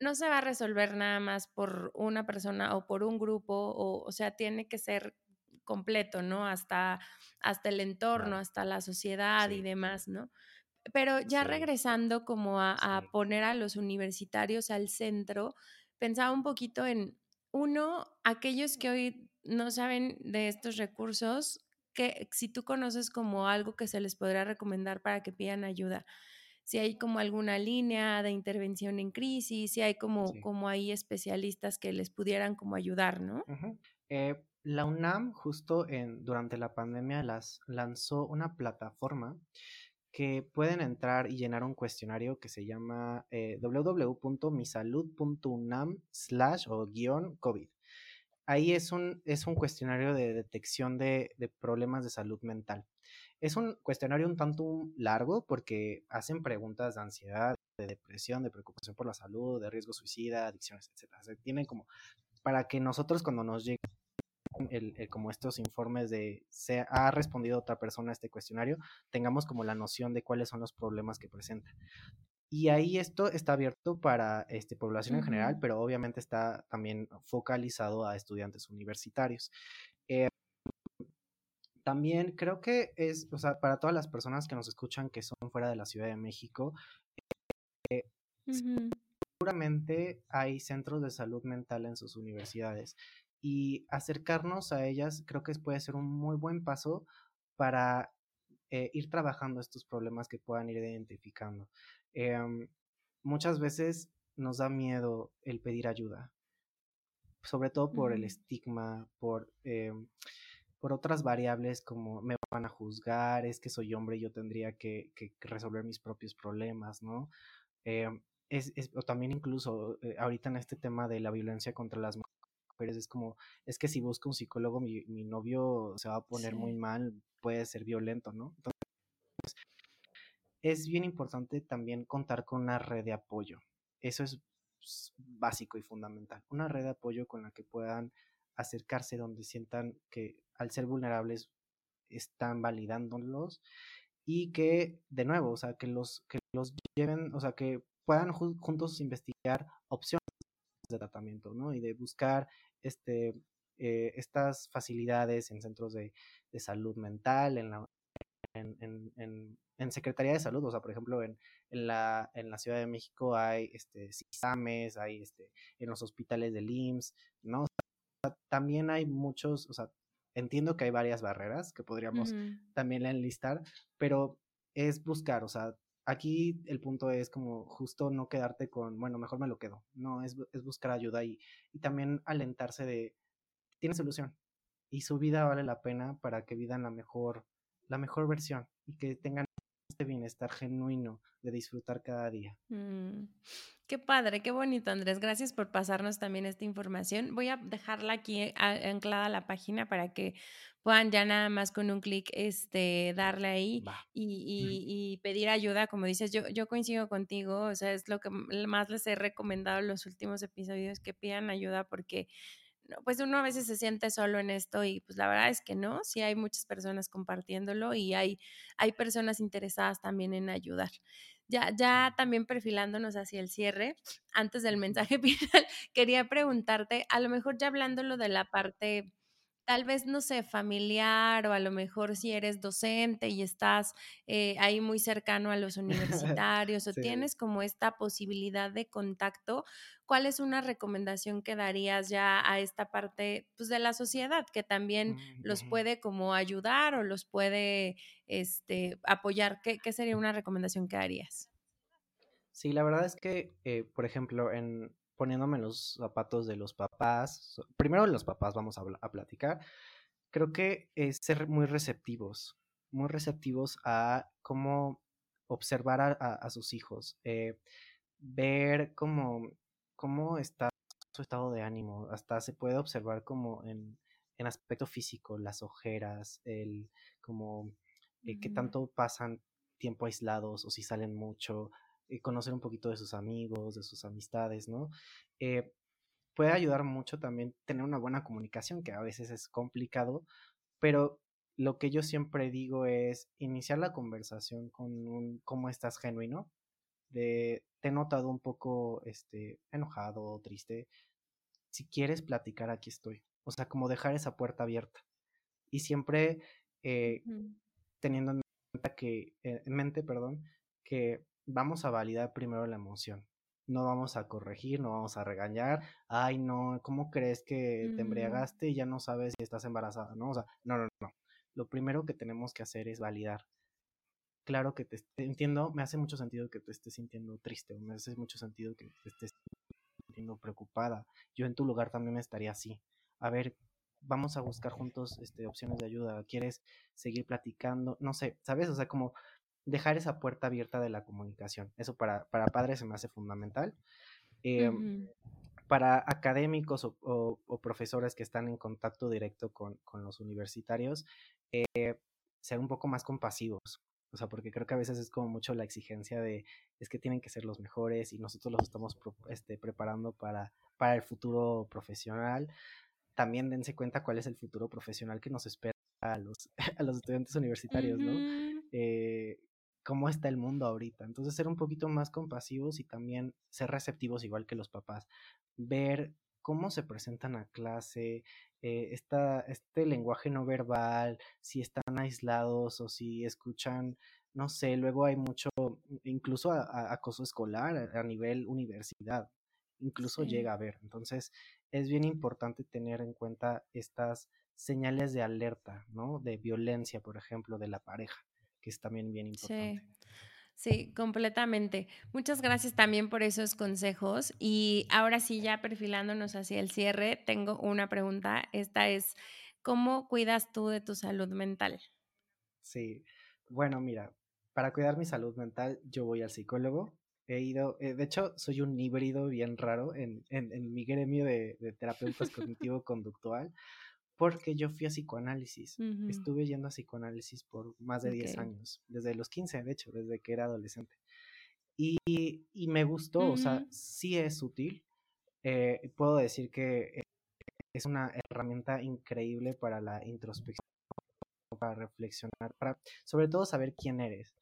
no se va a resolver nada más por una persona o por un grupo, o, o sea, tiene que ser completo, ¿no? Hasta, hasta el entorno, hasta la sociedad y demás, ¿no? Pero ya regresando como a, a, poner a los universitarios al centro, pensaba un poquito en, uno, aquellos que hoy no saben de estos recursos, que si tú conoces como algo que se les podrá recomendar para que pidan ayuda si hay como alguna línea de intervención en crisis, si hay como, como ahí especialistas que les pudieran como ayudar, ¿no? Eh, la UNAM justo en, durante la pandemia las lanzó una plataforma que pueden entrar y llenar un cuestionario que se llama eh, www.misalud.unam slash o guion COVID. Ahí es un, es un cuestionario de detección de, de problemas de salud mental. Es un cuestionario un tanto largo porque hacen preguntas de ansiedad, de depresión, de preocupación por la salud, de riesgo suicida, adicciones, etc. O tienen como para que nosotros cuando nos lleguen el, como estos informes de se ha respondido otra persona a este cuestionario, tengamos como la noción de cuáles son los problemas que presenta. Y ahí esto está abierto para este, población en general, pero obviamente está también focalizado a estudiantes universitarios. Eh, también creo que es, o sea, para todas las personas que nos escuchan que son fuera de la Ciudad de México, eh, seguramente hay centros de salud mental en sus universidades y acercarnos a ellas creo que puede ser un muy buen paso para eh, ir trabajando estos problemas que puedan ir identificando. Em, muchas veces nos da miedo el pedir ayuda, sobre todo por el estigma, por... Em, por otras variables como me van a juzgar, es que soy hombre y yo tendría que, resolver mis propios problemas, ¿no? Eh, es, o también incluso eh, ahorita en este tema de la violencia contra las mujeres es como, es que si busco un psicólogo mi, novio se va a poner muy mal, puede ser violento, ¿no? Entonces, es bien importante también contar con una red de apoyo. Eso es básico y fundamental. Una red de apoyo con la que puedan acercarse donde sientan que al ser vulnerables están validándolos y que de nuevo, o sea, que los que los lleven, o sea, que puedan juntos investigar opciones de tratamiento, ¿no? Y de buscar este, eh, estas facilidades en centros de, salud mental, en la, en, en, Secretaría de Salud, o sea, por ejemplo, en, en, la, en la Ciudad de México hay este, CISAMES, hay este, en los hospitales del IMSS, ¿no? También hay muchos, o sea, entiendo que hay varias barreras que podríamos también enlistar, pero es buscar, o sea, aquí el punto es como justo no quedarte con, bueno, mejor me lo quedo, no, es, es buscar ayuda y, y también alentarse de, tiene solución y su vida vale la pena para que vivan la mejor, la mejor versión y que tengan este bienestar genuino de disfrutar cada día. Mm, qué padre, qué bonito Andrés. Gracias por pasarnos también esta información. Voy a dejarla aquí anclada a la página para que puedan ya nada más con un clic este, darle ahí y, y, pedir ayuda. Como dices, yo, yo coincido contigo, o sea, es lo que más les he recomendado en los últimos episodios, que pidan ayuda porque pues uno a veces se siente solo en esto y pues la verdad es que no, sí hay muchas personas compartiéndolo y hay, hay personas interesadas también en ayudar. Ya, ya también perfilándonos hacia el cierre, antes del mensaje [laughs] final, quería preguntarte, a lo mejor ya hablándolo de la parte tal vez, no sé, familiar o a lo mejor si eres docente y estás eh, ahí muy cercano a los [laughs] universitarios o tienes como esta posibilidad de contacto, ¿cuál es una recomendación que darías ya a esta parte pues, de la sociedad que también mm, los puede como ayudar o los puede este, apoyar? ¿Qué, ¿Qué, sería una recomendación que darías? Sí, la verdad es que, eh, por ejemplo, en, poniéndome los zapatos de los papás, primero los papás vamos a, platicar, creo que es ser muy receptivos, muy receptivos a cómo observar a, sus hijos, eh, ver cómo, cómo está su estado de ánimo, hasta se puede observar como en, en aspecto físico, las ojeras, el como eh, qué tanto pasan tiempo aislados o si salen mucho, eh, conocer un poquito de sus amigos, de sus amistades, ¿no? Eh, puede ayudar mucho también tener una buena comunicación, que a veces es complicado, pero lo que yo siempre digo es iniciar la conversación con un cómo estás genuino, de te he notado un poco este enojado o triste. Si quieres platicar, aquí estoy. O sea, como dejar esa puerta abierta. Y siempre eh, teniendo en que, en mente, perdón, que vamos a validar primero la emoción. No vamos a corregir, no vamos a regañar. Ay, no, ¿cómo crees que te embriagaste y ya no sabes si estás embarazada? No, o sea, no, no, no. Lo primero que tenemos que hacer es validar. Claro que te, entiendo, me hace mucho sentido que te estés sintiendo triste, me hace mucho sentido que te estés sintiendo preocupada. Yo en tu lugar también estaría así. A ver, vamos a buscar juntos este, opciones de ayuda. ¿Quieres seguir platicando? No sé, ¿sabes? O sea, como dejar esa puerta abierta de la comunicación. Eso para, para padres se me hace fundamental. Em, para académicos o, profesores que están en contacto directo con, los universitarios, eh, ser un poco más compasivos. O sea, porque creo que a veces es como mucho la exigencia de es que tienen que ser los mejores y nosotros los estamos este, preparando para, para el futuro profesional. También dense cuenta cuál es el futuro profesional que nos espera a los, [laughs] a los estudiantes universitarios, ¿no? Eh, cómo está el mundo ahorita. Entonces, ser un poquito más compasivos y también ser receptivos igual que los papás. Ver cómo se presentan a clase, eh, este lenguaje no verbal, si están aislados o si escuchan, no sé, luego hay mucho, incluso acoso escolar a, nivel universidad, incluso llega a haber. Entonces, es bien importante tener en cuenta estas señales de alerta, ¿no? De violencia, por ejemplo, de la pareja que es también bien importante. Sí. completamente. Muchas gracias también por esos consejos. Y ahora sí, ya perfilándonos hacia el cierre, tengo una pregunta. Esta es, ¿cómo cuidas tú de tu salud mental? Sí, bueno, mira, para cuidar mi salud mental, yo voy al psicólogo. He ido, eh, de hecho, soy un híbrido bien raro en, en, mi gremio de, de terapeutas cognitivo-conductual porque yo fui a psicoanálisis. Estuve yendo a psicoanálisis por más de 10 años, desde los 15, de hecho, desde que era adolescente. Y, y me gustó, o sea, sí es útil. Eh, puedo decir que es una herramienta increíble para la introspección, para reflexionar, para sobre todo saber quién eres.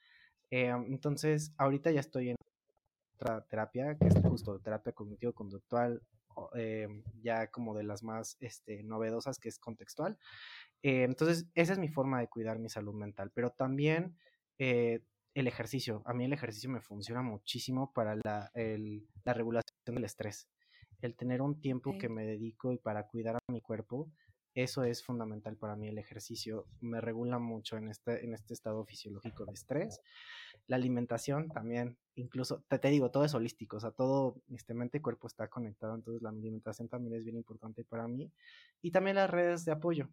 Eh, entonces, ahorita ya estoy en otra terapia, que es justo terapia cognitivo-conductual, em, ya como de las más este, novedosas, que es contextual. Eh, entonces, esa es mi forma de cuidar mi salud mental, pero también eh, el ejercicio. A mí el ejercicio me funciona muchísimo para la, la regulación del estrés. El tener un tiempo que me dedico y para cuidar a mi cuerpo, eso es fundamental para mí. El ejercicio me regula mucho en este, en este estado fisiológico de estrés. La alimentación también, incluso, te, te digo, todo es holístico, o sea, todo, este mente y cuerpo está conectado, entonces la alimentación también es bien importante para mí. Y también las redes de apoyo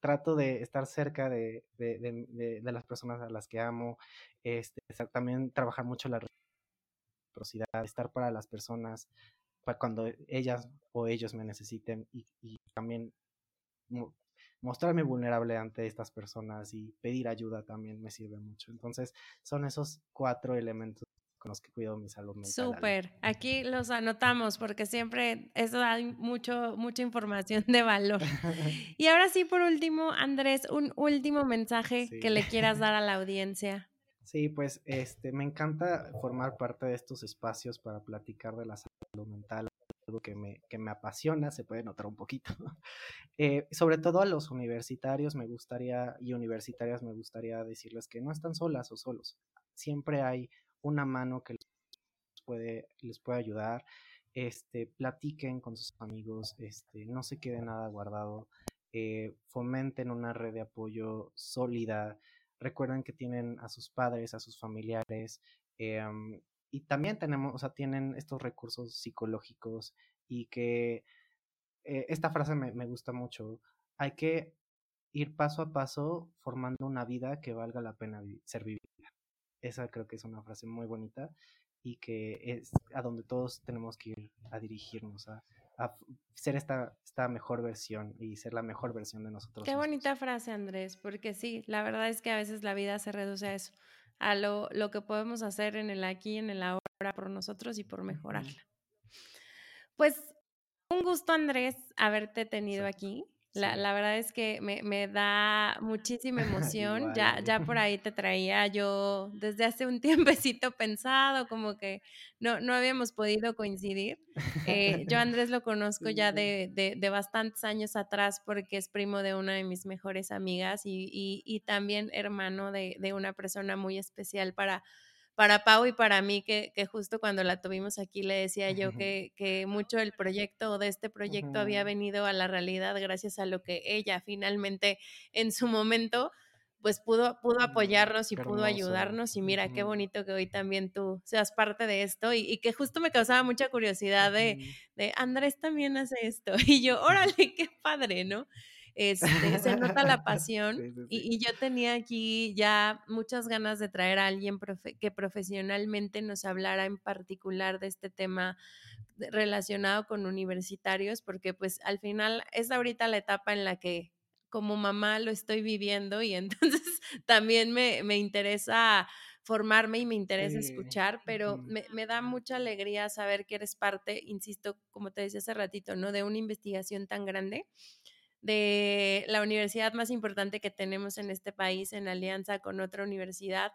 trato de estar cerca de, las personas a las que amo, este, también trabajar mucho la reciprocidad, estar para las personas para cuando ellas o ellos me necesiten y, también mostrarme vulnerable ante estas personas y pedir ayuda también me sirve mucho. Entonces, son esos cuatro elementos con los que cuido mi salud mental. Súper, aquí los anotamos porque siempre eso da mucho, mucha información de valor. [laughs] y ahora sí, por último, Andrés, un último mensaje que le quieras [laughs] dar a la audiencia. Sí, pues este, me encanta formar parte de estos espacios para platicar de la salud mental, algo que me, que me apasiona, se puede notar un poquito. [laughs] Eh, sobre todo a los universitarios me gustaría, y universitarias me gustaría decirles que no están solas o solos. Siempre hay una mano que les puede, les puede ayudar. Este, platiquen con sus amigos, este, no se quede nada guardado, eh, fomenten una red de apoyo sólida, recuerden que tienen a sus padres, a sus familiares, em, y también tenemos, o sea, tienen estos recursos psicológicos y que eh, esta frase me, me gusta mucho, hay que ir paso a paso formando una vida que valga la pena ser vivida. Esa creo que es una frase muy bonita y que es a donde todos tenemos que ir a dirigirnos, a, ser esta, esta mejor versión y ser la mejor versión de nosotros. Qué bonita frase, Andrés, porque sí, la verdad es que a veces la vida se reduce a eso, a lo, lo que podemos hacer en el aquí, en el ahora por nosotros y por mejorarla. Pues un gusto, Andrés, haberte tenido aquí. La, verdad es que me, da muchísima [laughs] emoción. ya, ya por ahí te traía yo desde hace un [laughs] tiempecito pensado, como que no, no habíamos podido coincidir. Eh, yo [laughs] Andrés lo conozco ya de, de, bastantes años atrás porque es primo de una de mis mejores amigas y, y, también hermano de, de una persona muy especial para para Pau y para mí, que, justo cuando la tuvimos aquí le decía yo que, que mucho el proyecto o de este proyecto había venido a la realidad gracias a lo que ella finalmente en su momento pues pudo, pudo mm, apoyarnos y pudo ayudarnos y mira, qué bonito que hoy también tú seas parte de esto y, que justo me causaba mucha curiosidad de, de, Andrés también hace esto [laughs] y yo, [laughs] órale, qué padre, ¿no? Este, se nota la [laughs] pasión Y, yo tenía aquí ya muchas ganas de traer a alguien que profesionalmente nos hablara en particular de este tema relacionado con universitarios, porque pues al final es ahorita la etapa en la que como mamá lo estoy viviendo y [laughs] entonces también me, interesa formarme y me interesa escuchar, pero me, me, da mucha alegría saber que eres parte, insisto, como te decía hace ratito, ¿no? De una investigación tan grande de la universidad más importante que tenemos en este país en alianza con otra universidad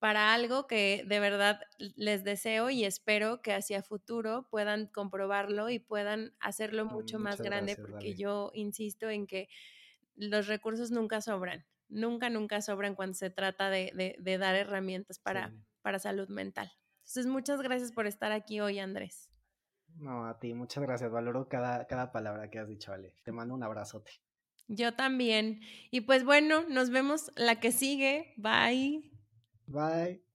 para algo que de verdad les deseo y espero que hacia futuro puedan comprobarlo y puedan hacerlo mucho más grande porque yo insisto en que los recursos nunca sobran, nunca, nunca sobran cuando se trata de, dar herramientas para, para salud mental. Entonces, muchas gracias por estar aquí hoy, Andrés. No, a ti, muchas gracias. Valoro cada, cada palabra que has dicho, Ale. Te mando un abrazote. Yo también. Y pues bueno, nos vemos la que sigue. Bye. Bye.